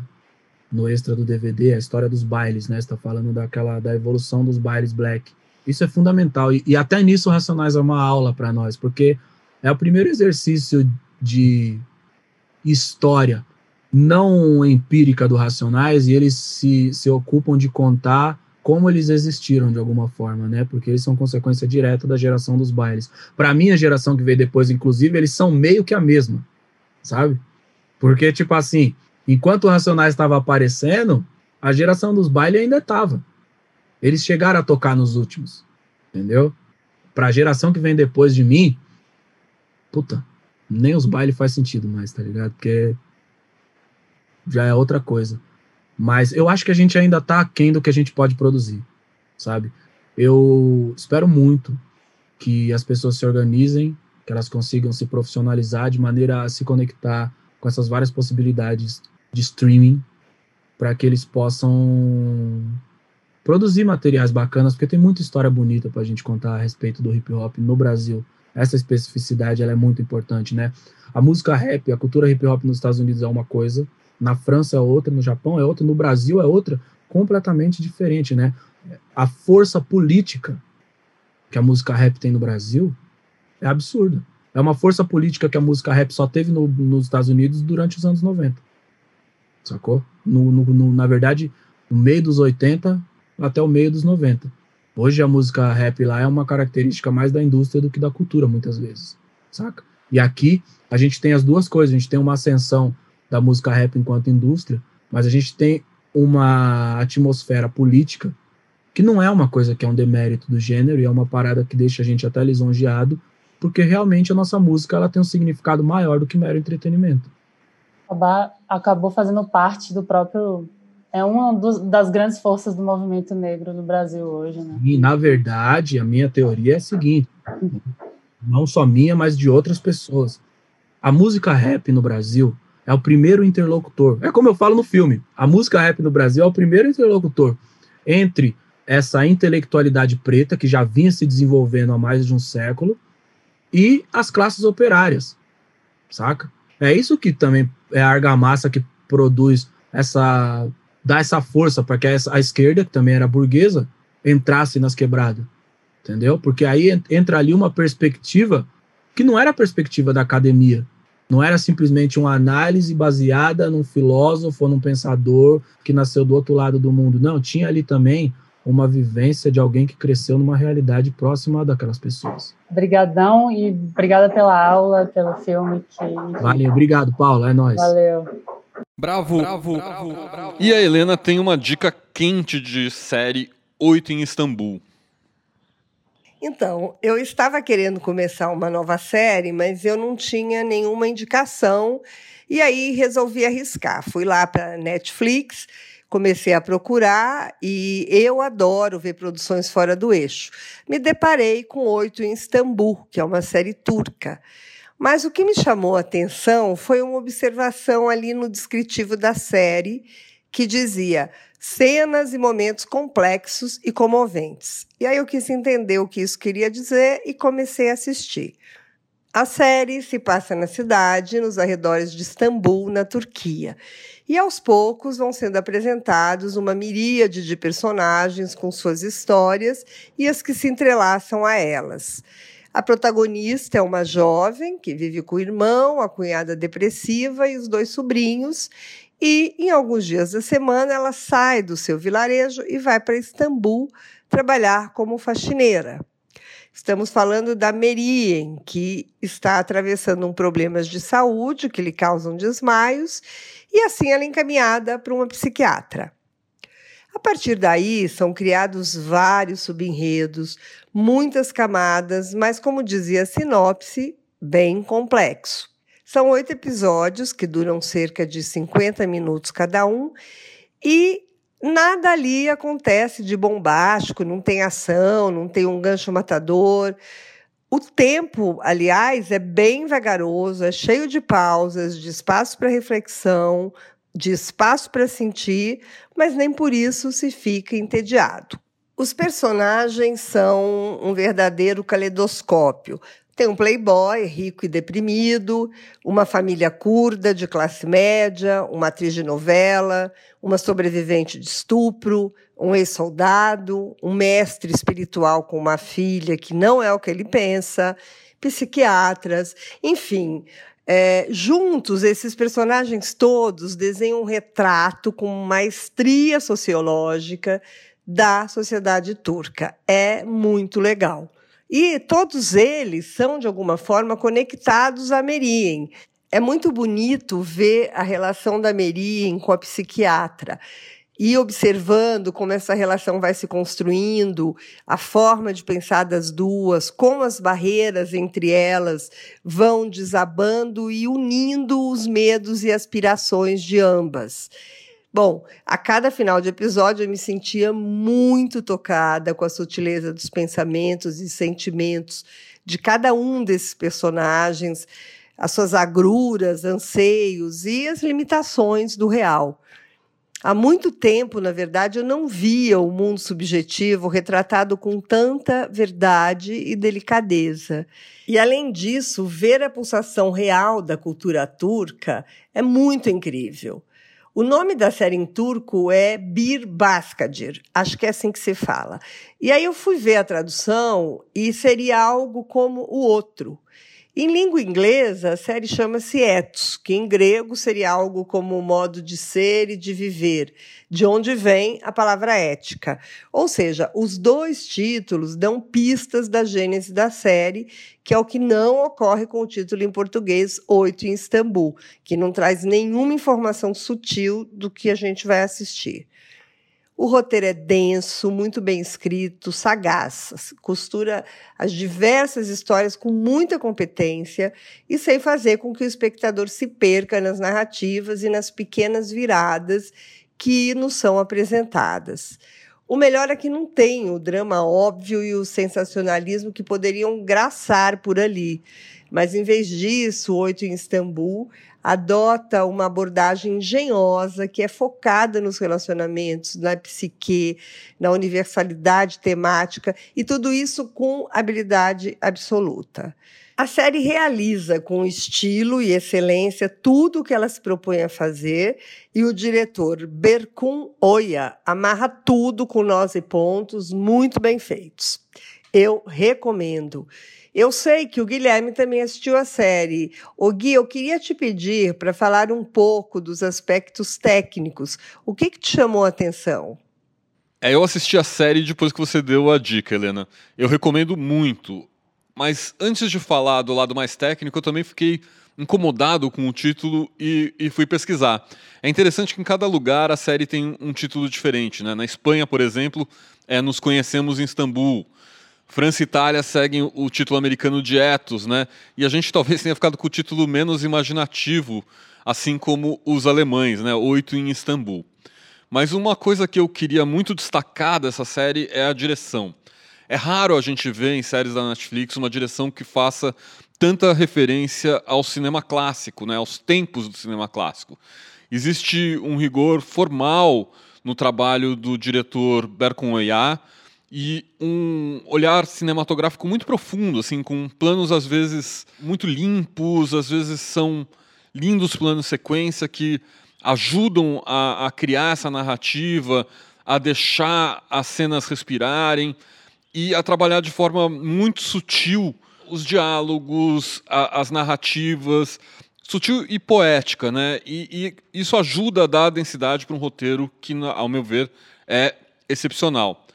Speaker 9: no extra do DVD, a história dos bailes, né? Está falando daquela da evolução dos bailes black. Isso é fundamental e, e até nisso o Racionais é uma aula para nós, porque é o primeiro exercício de história não empírica do Racionais e eles se, se ocupam de contar como eles existiram de alguma forma, né? Porque eles são consequência direta da geração dos bailes. Para mim, a geração que veio depois, inclusive, eles são meio que a mesma, sabe? Porque, tipo assim, Enquanto o Racionais estava aparecendo, a geração dos bailes ainda estava. Eles chegaram a tocar nos últimos, entendeu? Para a geração que vem depois de mim, puta, nem os bailes faz sentido mais, tá ligado? Porque já é outra coisa. Mas eu acho que a gente ainda tá aquém do que a gente pode produzir, sabe? Eu espero muito que as pessoas se organizem, que elas consigam se profissionalizar de maneira a se conectar com essas várias possibilidades de streaming para que eles possam produzir materiais bacanas, porque tem muita história bonita para a gente contar a respeito do hip hop no Brasil. Essa especificidade ela é muito importante, né? A música rap, a cultura hip hop nos Estados Unidos é uma coisa, na França é outra, no Japão é outra, no Brasil é outra, completamente diferente, né? A força política que a música rap tem no Brasil é absurda. É uma força política que a música rap só teve no, nos Estados Unidos durante os anos 90 sacou? No, no, no, na verdade, no meio dos 80 até o meio dos 90. Hoje a música rap lá é uma característica mais da indústria do que da cultura, muitas vezes, saca? E aqui a gente tem as duas coisas, a gente tem uma ascensão da música rap enquanto indústria, mas a gente tem uma atmosfera política que não é uma coisa que é um demérito do gênero e é uma parada que deixa a gente até lisonjeado, porque realmente a nossa música ela tem um significado maior do que mero entretenimento
Speaker 8: acabou fazendo parte do próprio. É uma dos, das grandes forças do movimento negro no Brasil hoje, né?
Speaker 9: E, na verdade, a minha teoria é a seguinte: não só minha, mas de outras pessoas. A música rap no Brasil é o primeiro interlocutor. É como eu falo no filme: a música rap no Brasil é o primeiro interlocutor entre essa intelectualidade preta que já vinha se desenvolvendo há mais de um século e as classes operárias, saca? É isso que também é a argamassa que produz essa dá essa força para que a esquerda, que também era burguesa, entrasse nas quebradas. Entendeu? Porque aí entra ali uma perspectiva que não era a perspectiva da academia. Não era simplesmente uma análise baseada num filósofo ou num pensador que nasceu do outro lado do mundo. Não, tinha ali também uma vivência de alguém que cresceu numa realidade próxima daquelas pessoas.
Speaker 8: Obrigadão e obrigada pela aula, pelo filme. Que...
Speaker 9: Valeu, obrigado, Paulo, é nóis.
Speaker 8: Valeu.
Speaker 1: Bravo, bravo, bravo, bravo. E a Helena tem uma dica quente de série Oito em Istambul.
Speaker 2: Então, eu estava querendo começar uma nova série, mas eu não tinha nenhuma indicação. E aí resolvi arriscar. Fui lá para Netflix comecei a procurar e eu adoro ver produções fora do eixo. Me deparei com Oito em Istambul, que é uma série turca. Mas o que me chamou a atenção foi uma observação ali no descritivo da série que dizia cenas e momentos complexos e comoventes. E aí eu quis entender o que isso queria dizer e comecei a assistir. A série se passa na cidade, nos arredores de Istambul, na Turquia. E aos poucos vão sendo apresentados uma miríade de personagens com suas histórias e as que se entrelaçam a elas. A protagonista é uma jovem que vive com o irmão, a cunhada depressiva e os dois sobrinhos. E em alguns dias da semana ela sai do seu vilarejo e vai para Istambul trabalhar como faxineira. Estamos falando da Meriem, que está atravessando um problemas de saúde que lhe causam desmaios e assim ela é encaminhada para uma psiquiatra. A partir daí, são criados vários subenredos, muitas camadas, mas, como dizia a sinopse, bem complexo. São oito episódios que duram cerca de 50 minutos cada um e nada ali acontece de bombástico, não tem ação, não tem um gancho matador. O tempo, aliás, é bem vagaroso, é cheio de pausas, de espaço para reflexão, de espaço para sentir, mas nem por isso se fica entediado. Os personagens são um verdadeiro caleidoscópio. Tem um playboy rico e deprimido, uma família curda de classe média, uma atriz de novela, uma sobrevivente de estupro, um ex-soldado, um mestre espiritual com uma filha que não é o que ele pensa, psiquiatras, enfim. É, juntos, esses personagens todos desenham um retrato com maestria sociológica da sociedade turca. É muito legal. E todos eles são, de alguma forma, conectados a Meriem. É muito bonito ver a relação da Meriem com a psiquiatra e observando como essa relação vai se construindo, a forma de pensar das duas, como as barreiras entre elas vão desabando e unindo os medos e aspirações de ambas. Bom, a cada final de episódio eu me sentia muito tocada com a sutileza dos pensamentos e sentimentos de cada um desses personagens, as suas agruras, anseios e as limitações do real. Há muito tempo, na verdade, eu não via o mundo subjetivo retratado com tanta verdade e delicadeza. E, além disso, ver a pulsação real da cultura turca é muito incrível. O nome da série em turco é Bir Baskadir, acho que é assim que se fala. E aí eu fui ver a tradução e seria algo como o outro. Em língua inglesa, a série chama-se ethos, que em grego seria algo como o modo de ser e de viver, de onde vem a palavra ética. Ou seja, os dois títulos dão pistas da gênese da série, que é o que não ocorre com o título em português Oito em Istambul, que não traz nenhuma informação sutil do que a gente vai assistir. O roteiro é denso, muito bem escrito, sagaz, costura as diversas histórias com muita competência e sem fazer com que o espectador se perca nas narrativas e nas pequenas viradas que nos são apresentadas. O melhor é que não tem o drama óbvio e o sensacionalismo que poderiam graçar por ali. Mas, em vez disso, Oito em Istambul adota uma abordagem engenhosa que é focada nos relacionamentos, na psique, na universalidade temática e tudo isso com habilidade absoluta. A série realiza com estilo e excelência tudo o que ela se propõe a fazer e o diretor Berkun Oya amarra tudo com nós e pontos muito bem feitos. Eu recomendo. Eu sei que o Guilherme também assistiu a série. O Gui, eu queria te pedir para falar um pouco dos aspectos técnicos. O que, que te chamou a atenção?
Speaker 1: É, eu assisti a série depois que você deu a dica, Helena. Eu recomendo muito. Mas antes de falar do lado mais técnico, eu também fiquei incomodado com o título e, e, fui pesquisar. É interessante que em cada lugar a série tem um título diferente. Né? Na Espanha, por exemplo, é Nos Conhecemos em Istambul. França e Itália seguem o título americano de Etos, né? E a gente talvez tenha ficado com o título menos imaginativo, assim como os alemães, né? Oito em Istambul. Mas uma coisa que eu queria muito destacar dessa série é a direção. É raro a gente ver em séries da Netflix uma direção que faça tanta referência ao cinema clássico, né, aos tempos do cinema clássico. Existe um rigor formal no trabalho do diretor Berkun Oyá, e um olhar cinematográfico muito profundo, assim, com planos às vezes muito limpos, às vezes são lindos planos sequência que ajudam a, a criar essa narrativa, a deixar as cenas respirarem e a trabalhar de forma muito sutil os diálogos, a, as narrativas, sutil e poética, né? E, e isso ajuda a dar densidade para um roteiro que, ao meu ver, é excepcional.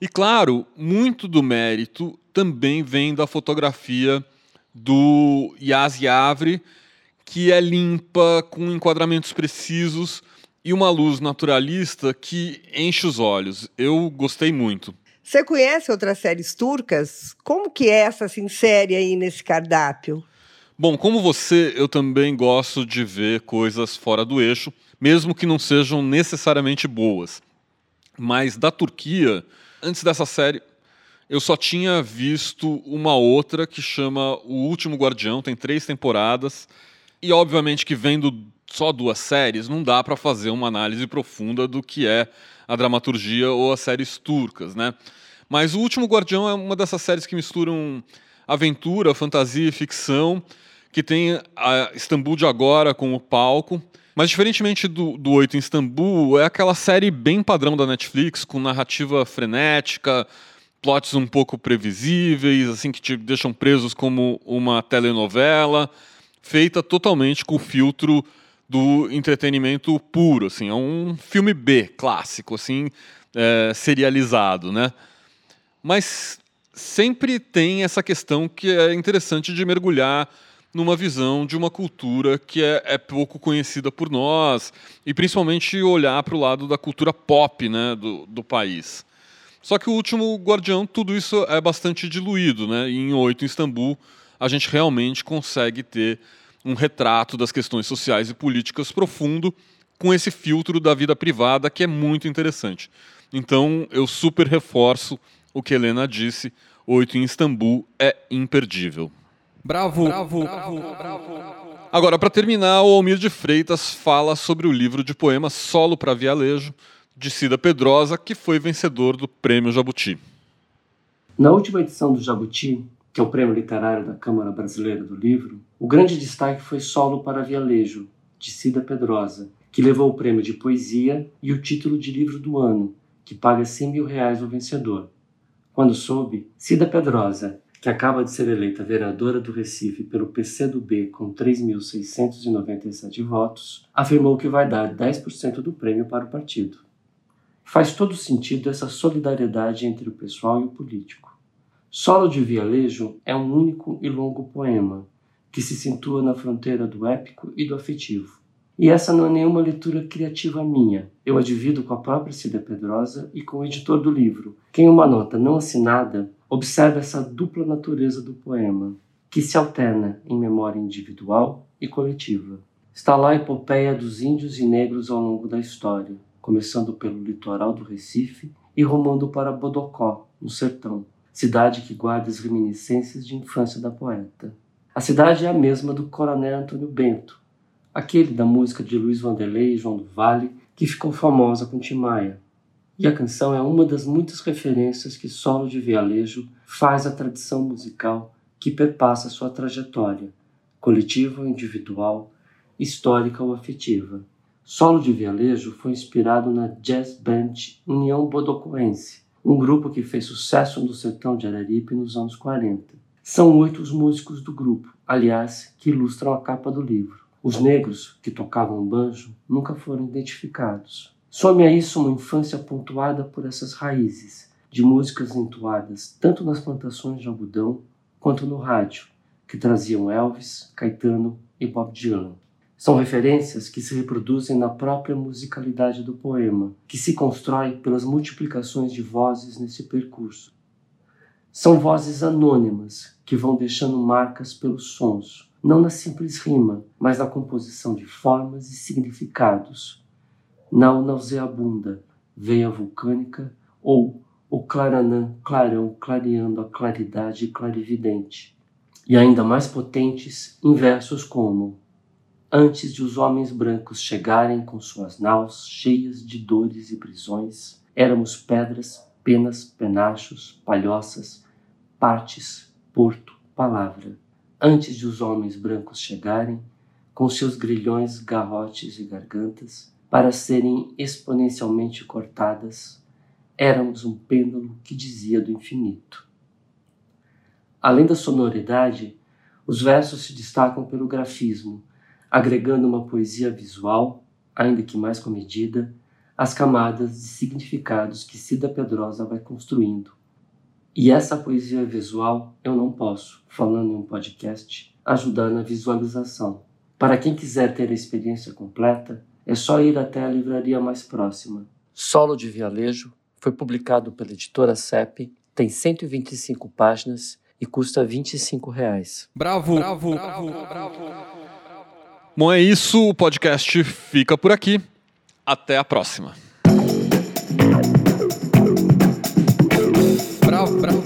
Speaker 1: E claro, muito do mérito também vem da fotografia do Yas Yavre, que é limpa, com enquadramentos precisos e uma luz naturalista que enche os olhos. Eu gostei muito.
Speaker 2: Você conhece outras séries turcas? Como que é essa assim, série aí nesse cardápio?
Speaker 1: Bom, como você, eu também gosto de ver coisas fora do eixo, mesmo que não sejam necessariamente boas. Mas da Turquia, antes dessa série, eu só tinha visto uma outra que chama O Último Guardião, tem três temporadas. E obviamente que vendo só duas séries, não dá para fazer uma análise profunda do que é a dramaturgia ou as séries turcas, né? Mas O Último Guardião é uma dessas séries que misturam aventura, fantasia e ficção, que tem a Istambul de agora como palco. Mas diferentemente do, do Oito em Istambul, é aquela série bem padrão da Netflix, com narrativa frenética, plots um pouco previsíveis, assim que te deixam presos como uma telenovela, feita totalmente com o filtro do entretenimento puro, assim, é um filme B clássico, assim, é, serializado, né? Mas sempre tem essa questão que é interessante de mergulhar numa visão de uma cultura que é, é pouco conhecida por nós e principalmente olhar para o lado da cultura pop né, do, do país. Só que o último Guardião, tudo isso é bastante diluído. Né? E em Oito em Istambul, a gente realmente consegue ter um retrato das questões sociais e políticas profundo com esse filtro da vida privada que é muito interessante. Então, eu super reforço o que Helena disse: Oito em Istambul é imperdível.
Speaker 10: Bravo. Bravo. Bravo. Bravo.
Speaker 1: Agora, para terminar, o Almir de Freitas fala sobre o livro de poemas Solo para Vialejo, de Cida Pedrosa, que foi vencedor do Prêmio Jabuti.
Speaker 11: Na última edição do Jabuti, que é o prêmio literário da Câmara Brasileira do Livro, o grande destaque foi Solo para Vialejo, de Cida Pedrosa, que levou o prêmio de poesia e o título de livro do ano, que paga 100 mil reais ao vencedor. Quando soube, Cida Pedrosa, que acaba de ser eleita vereadora do Recife pelo PCdoB com 3.697 votos, afirmou que vai dar 10% do prêmio para o partido. Faz todo sentido essa solidariedade entre o pessoal e o político. Solo de Vialejo é um único e longo poema que se situa na fronteira do épico e do afetivo. E essa não é nenhuma leitura criativa minha. Eu a divido com a própria Cida Pedrosa e com o editor do livro, que em uma nota não assinada Observe essa dupla natureza do poema, que se alterna em memória individual e coletiva. Está lá a epopeia dos índios e negros ao longo da história, começando pelo litoral do Recife e rumando para Bodocó, no sertão, cidade que guarda as reminiscências de infância da poeta. A cidade é a mesma do Coronel Antônio Bento, aquele da música de Luiz Vanderlei e João do Vale, que ficou famosa com Timaya. E a canção é uma das muitas referências que Solo de Vialejo faz à tradição musical que perpassa sua trajetória, coletiva ou individual, histórica ou afetiva. Solo de Vialejo foi inspirado na jazz band União Bodocoense, um grupo que fez sucesso no sertão de Araripe nos anos 40. São oito os músicos do grupo, aliás, que ilustram a capa do livro. Os negros que tocavam banjo nunca foram identificados. Some a isso uma infância pontuada por essas raízes, de músicas entoadas tanto nas plantações de algodão quanto no rádio, que traziam Elvis, Caetano e Bob Dylan. São referências que se reproduzem na própria musicalidade do poema, que se constrói pelas multiplicações de vozes nesse percurso. São vozes anônimas que vão deixando marcas pelos sons, não na simples rima, mas na composição de formas e significados, Nau nauseabunda, veia vulcânica, ou o claranã, clarão clareando a claridade clarividente. E ainda mais potentes em versos como Antes de os homens brancos chegarem com suas naus cheias de dores e prisões, éramos pedras penas, penachos, palhoças, partes, porto, palavra. Antes de os homens brancos chegarem, com seus grilhões, garrotes e gargantas, para serem exponencialmente cortadas, éramos um pêndulo que dizia do infinito. Além da sonoridade, os versos se destacam pelo grafismo, agregando uma poesia visual, ainda que mais comedida, às camadas de significados que Cida Pedrosa vai construindo. E essa poesia visual eu não posso, falando em um podcast, ajudar na visualização. Para quem quiser ter a experiência completa, é só ir até a livraria mais próxima. Solo de Vialejo foi publicado pela editora CEP, tem 125 páginas e custa 25 reais.
Speaker 10: Bravo, bravo, bravo, bravo.
Speaker 1: Bom, é isso. O podcast fica por aqui. Até a próxima.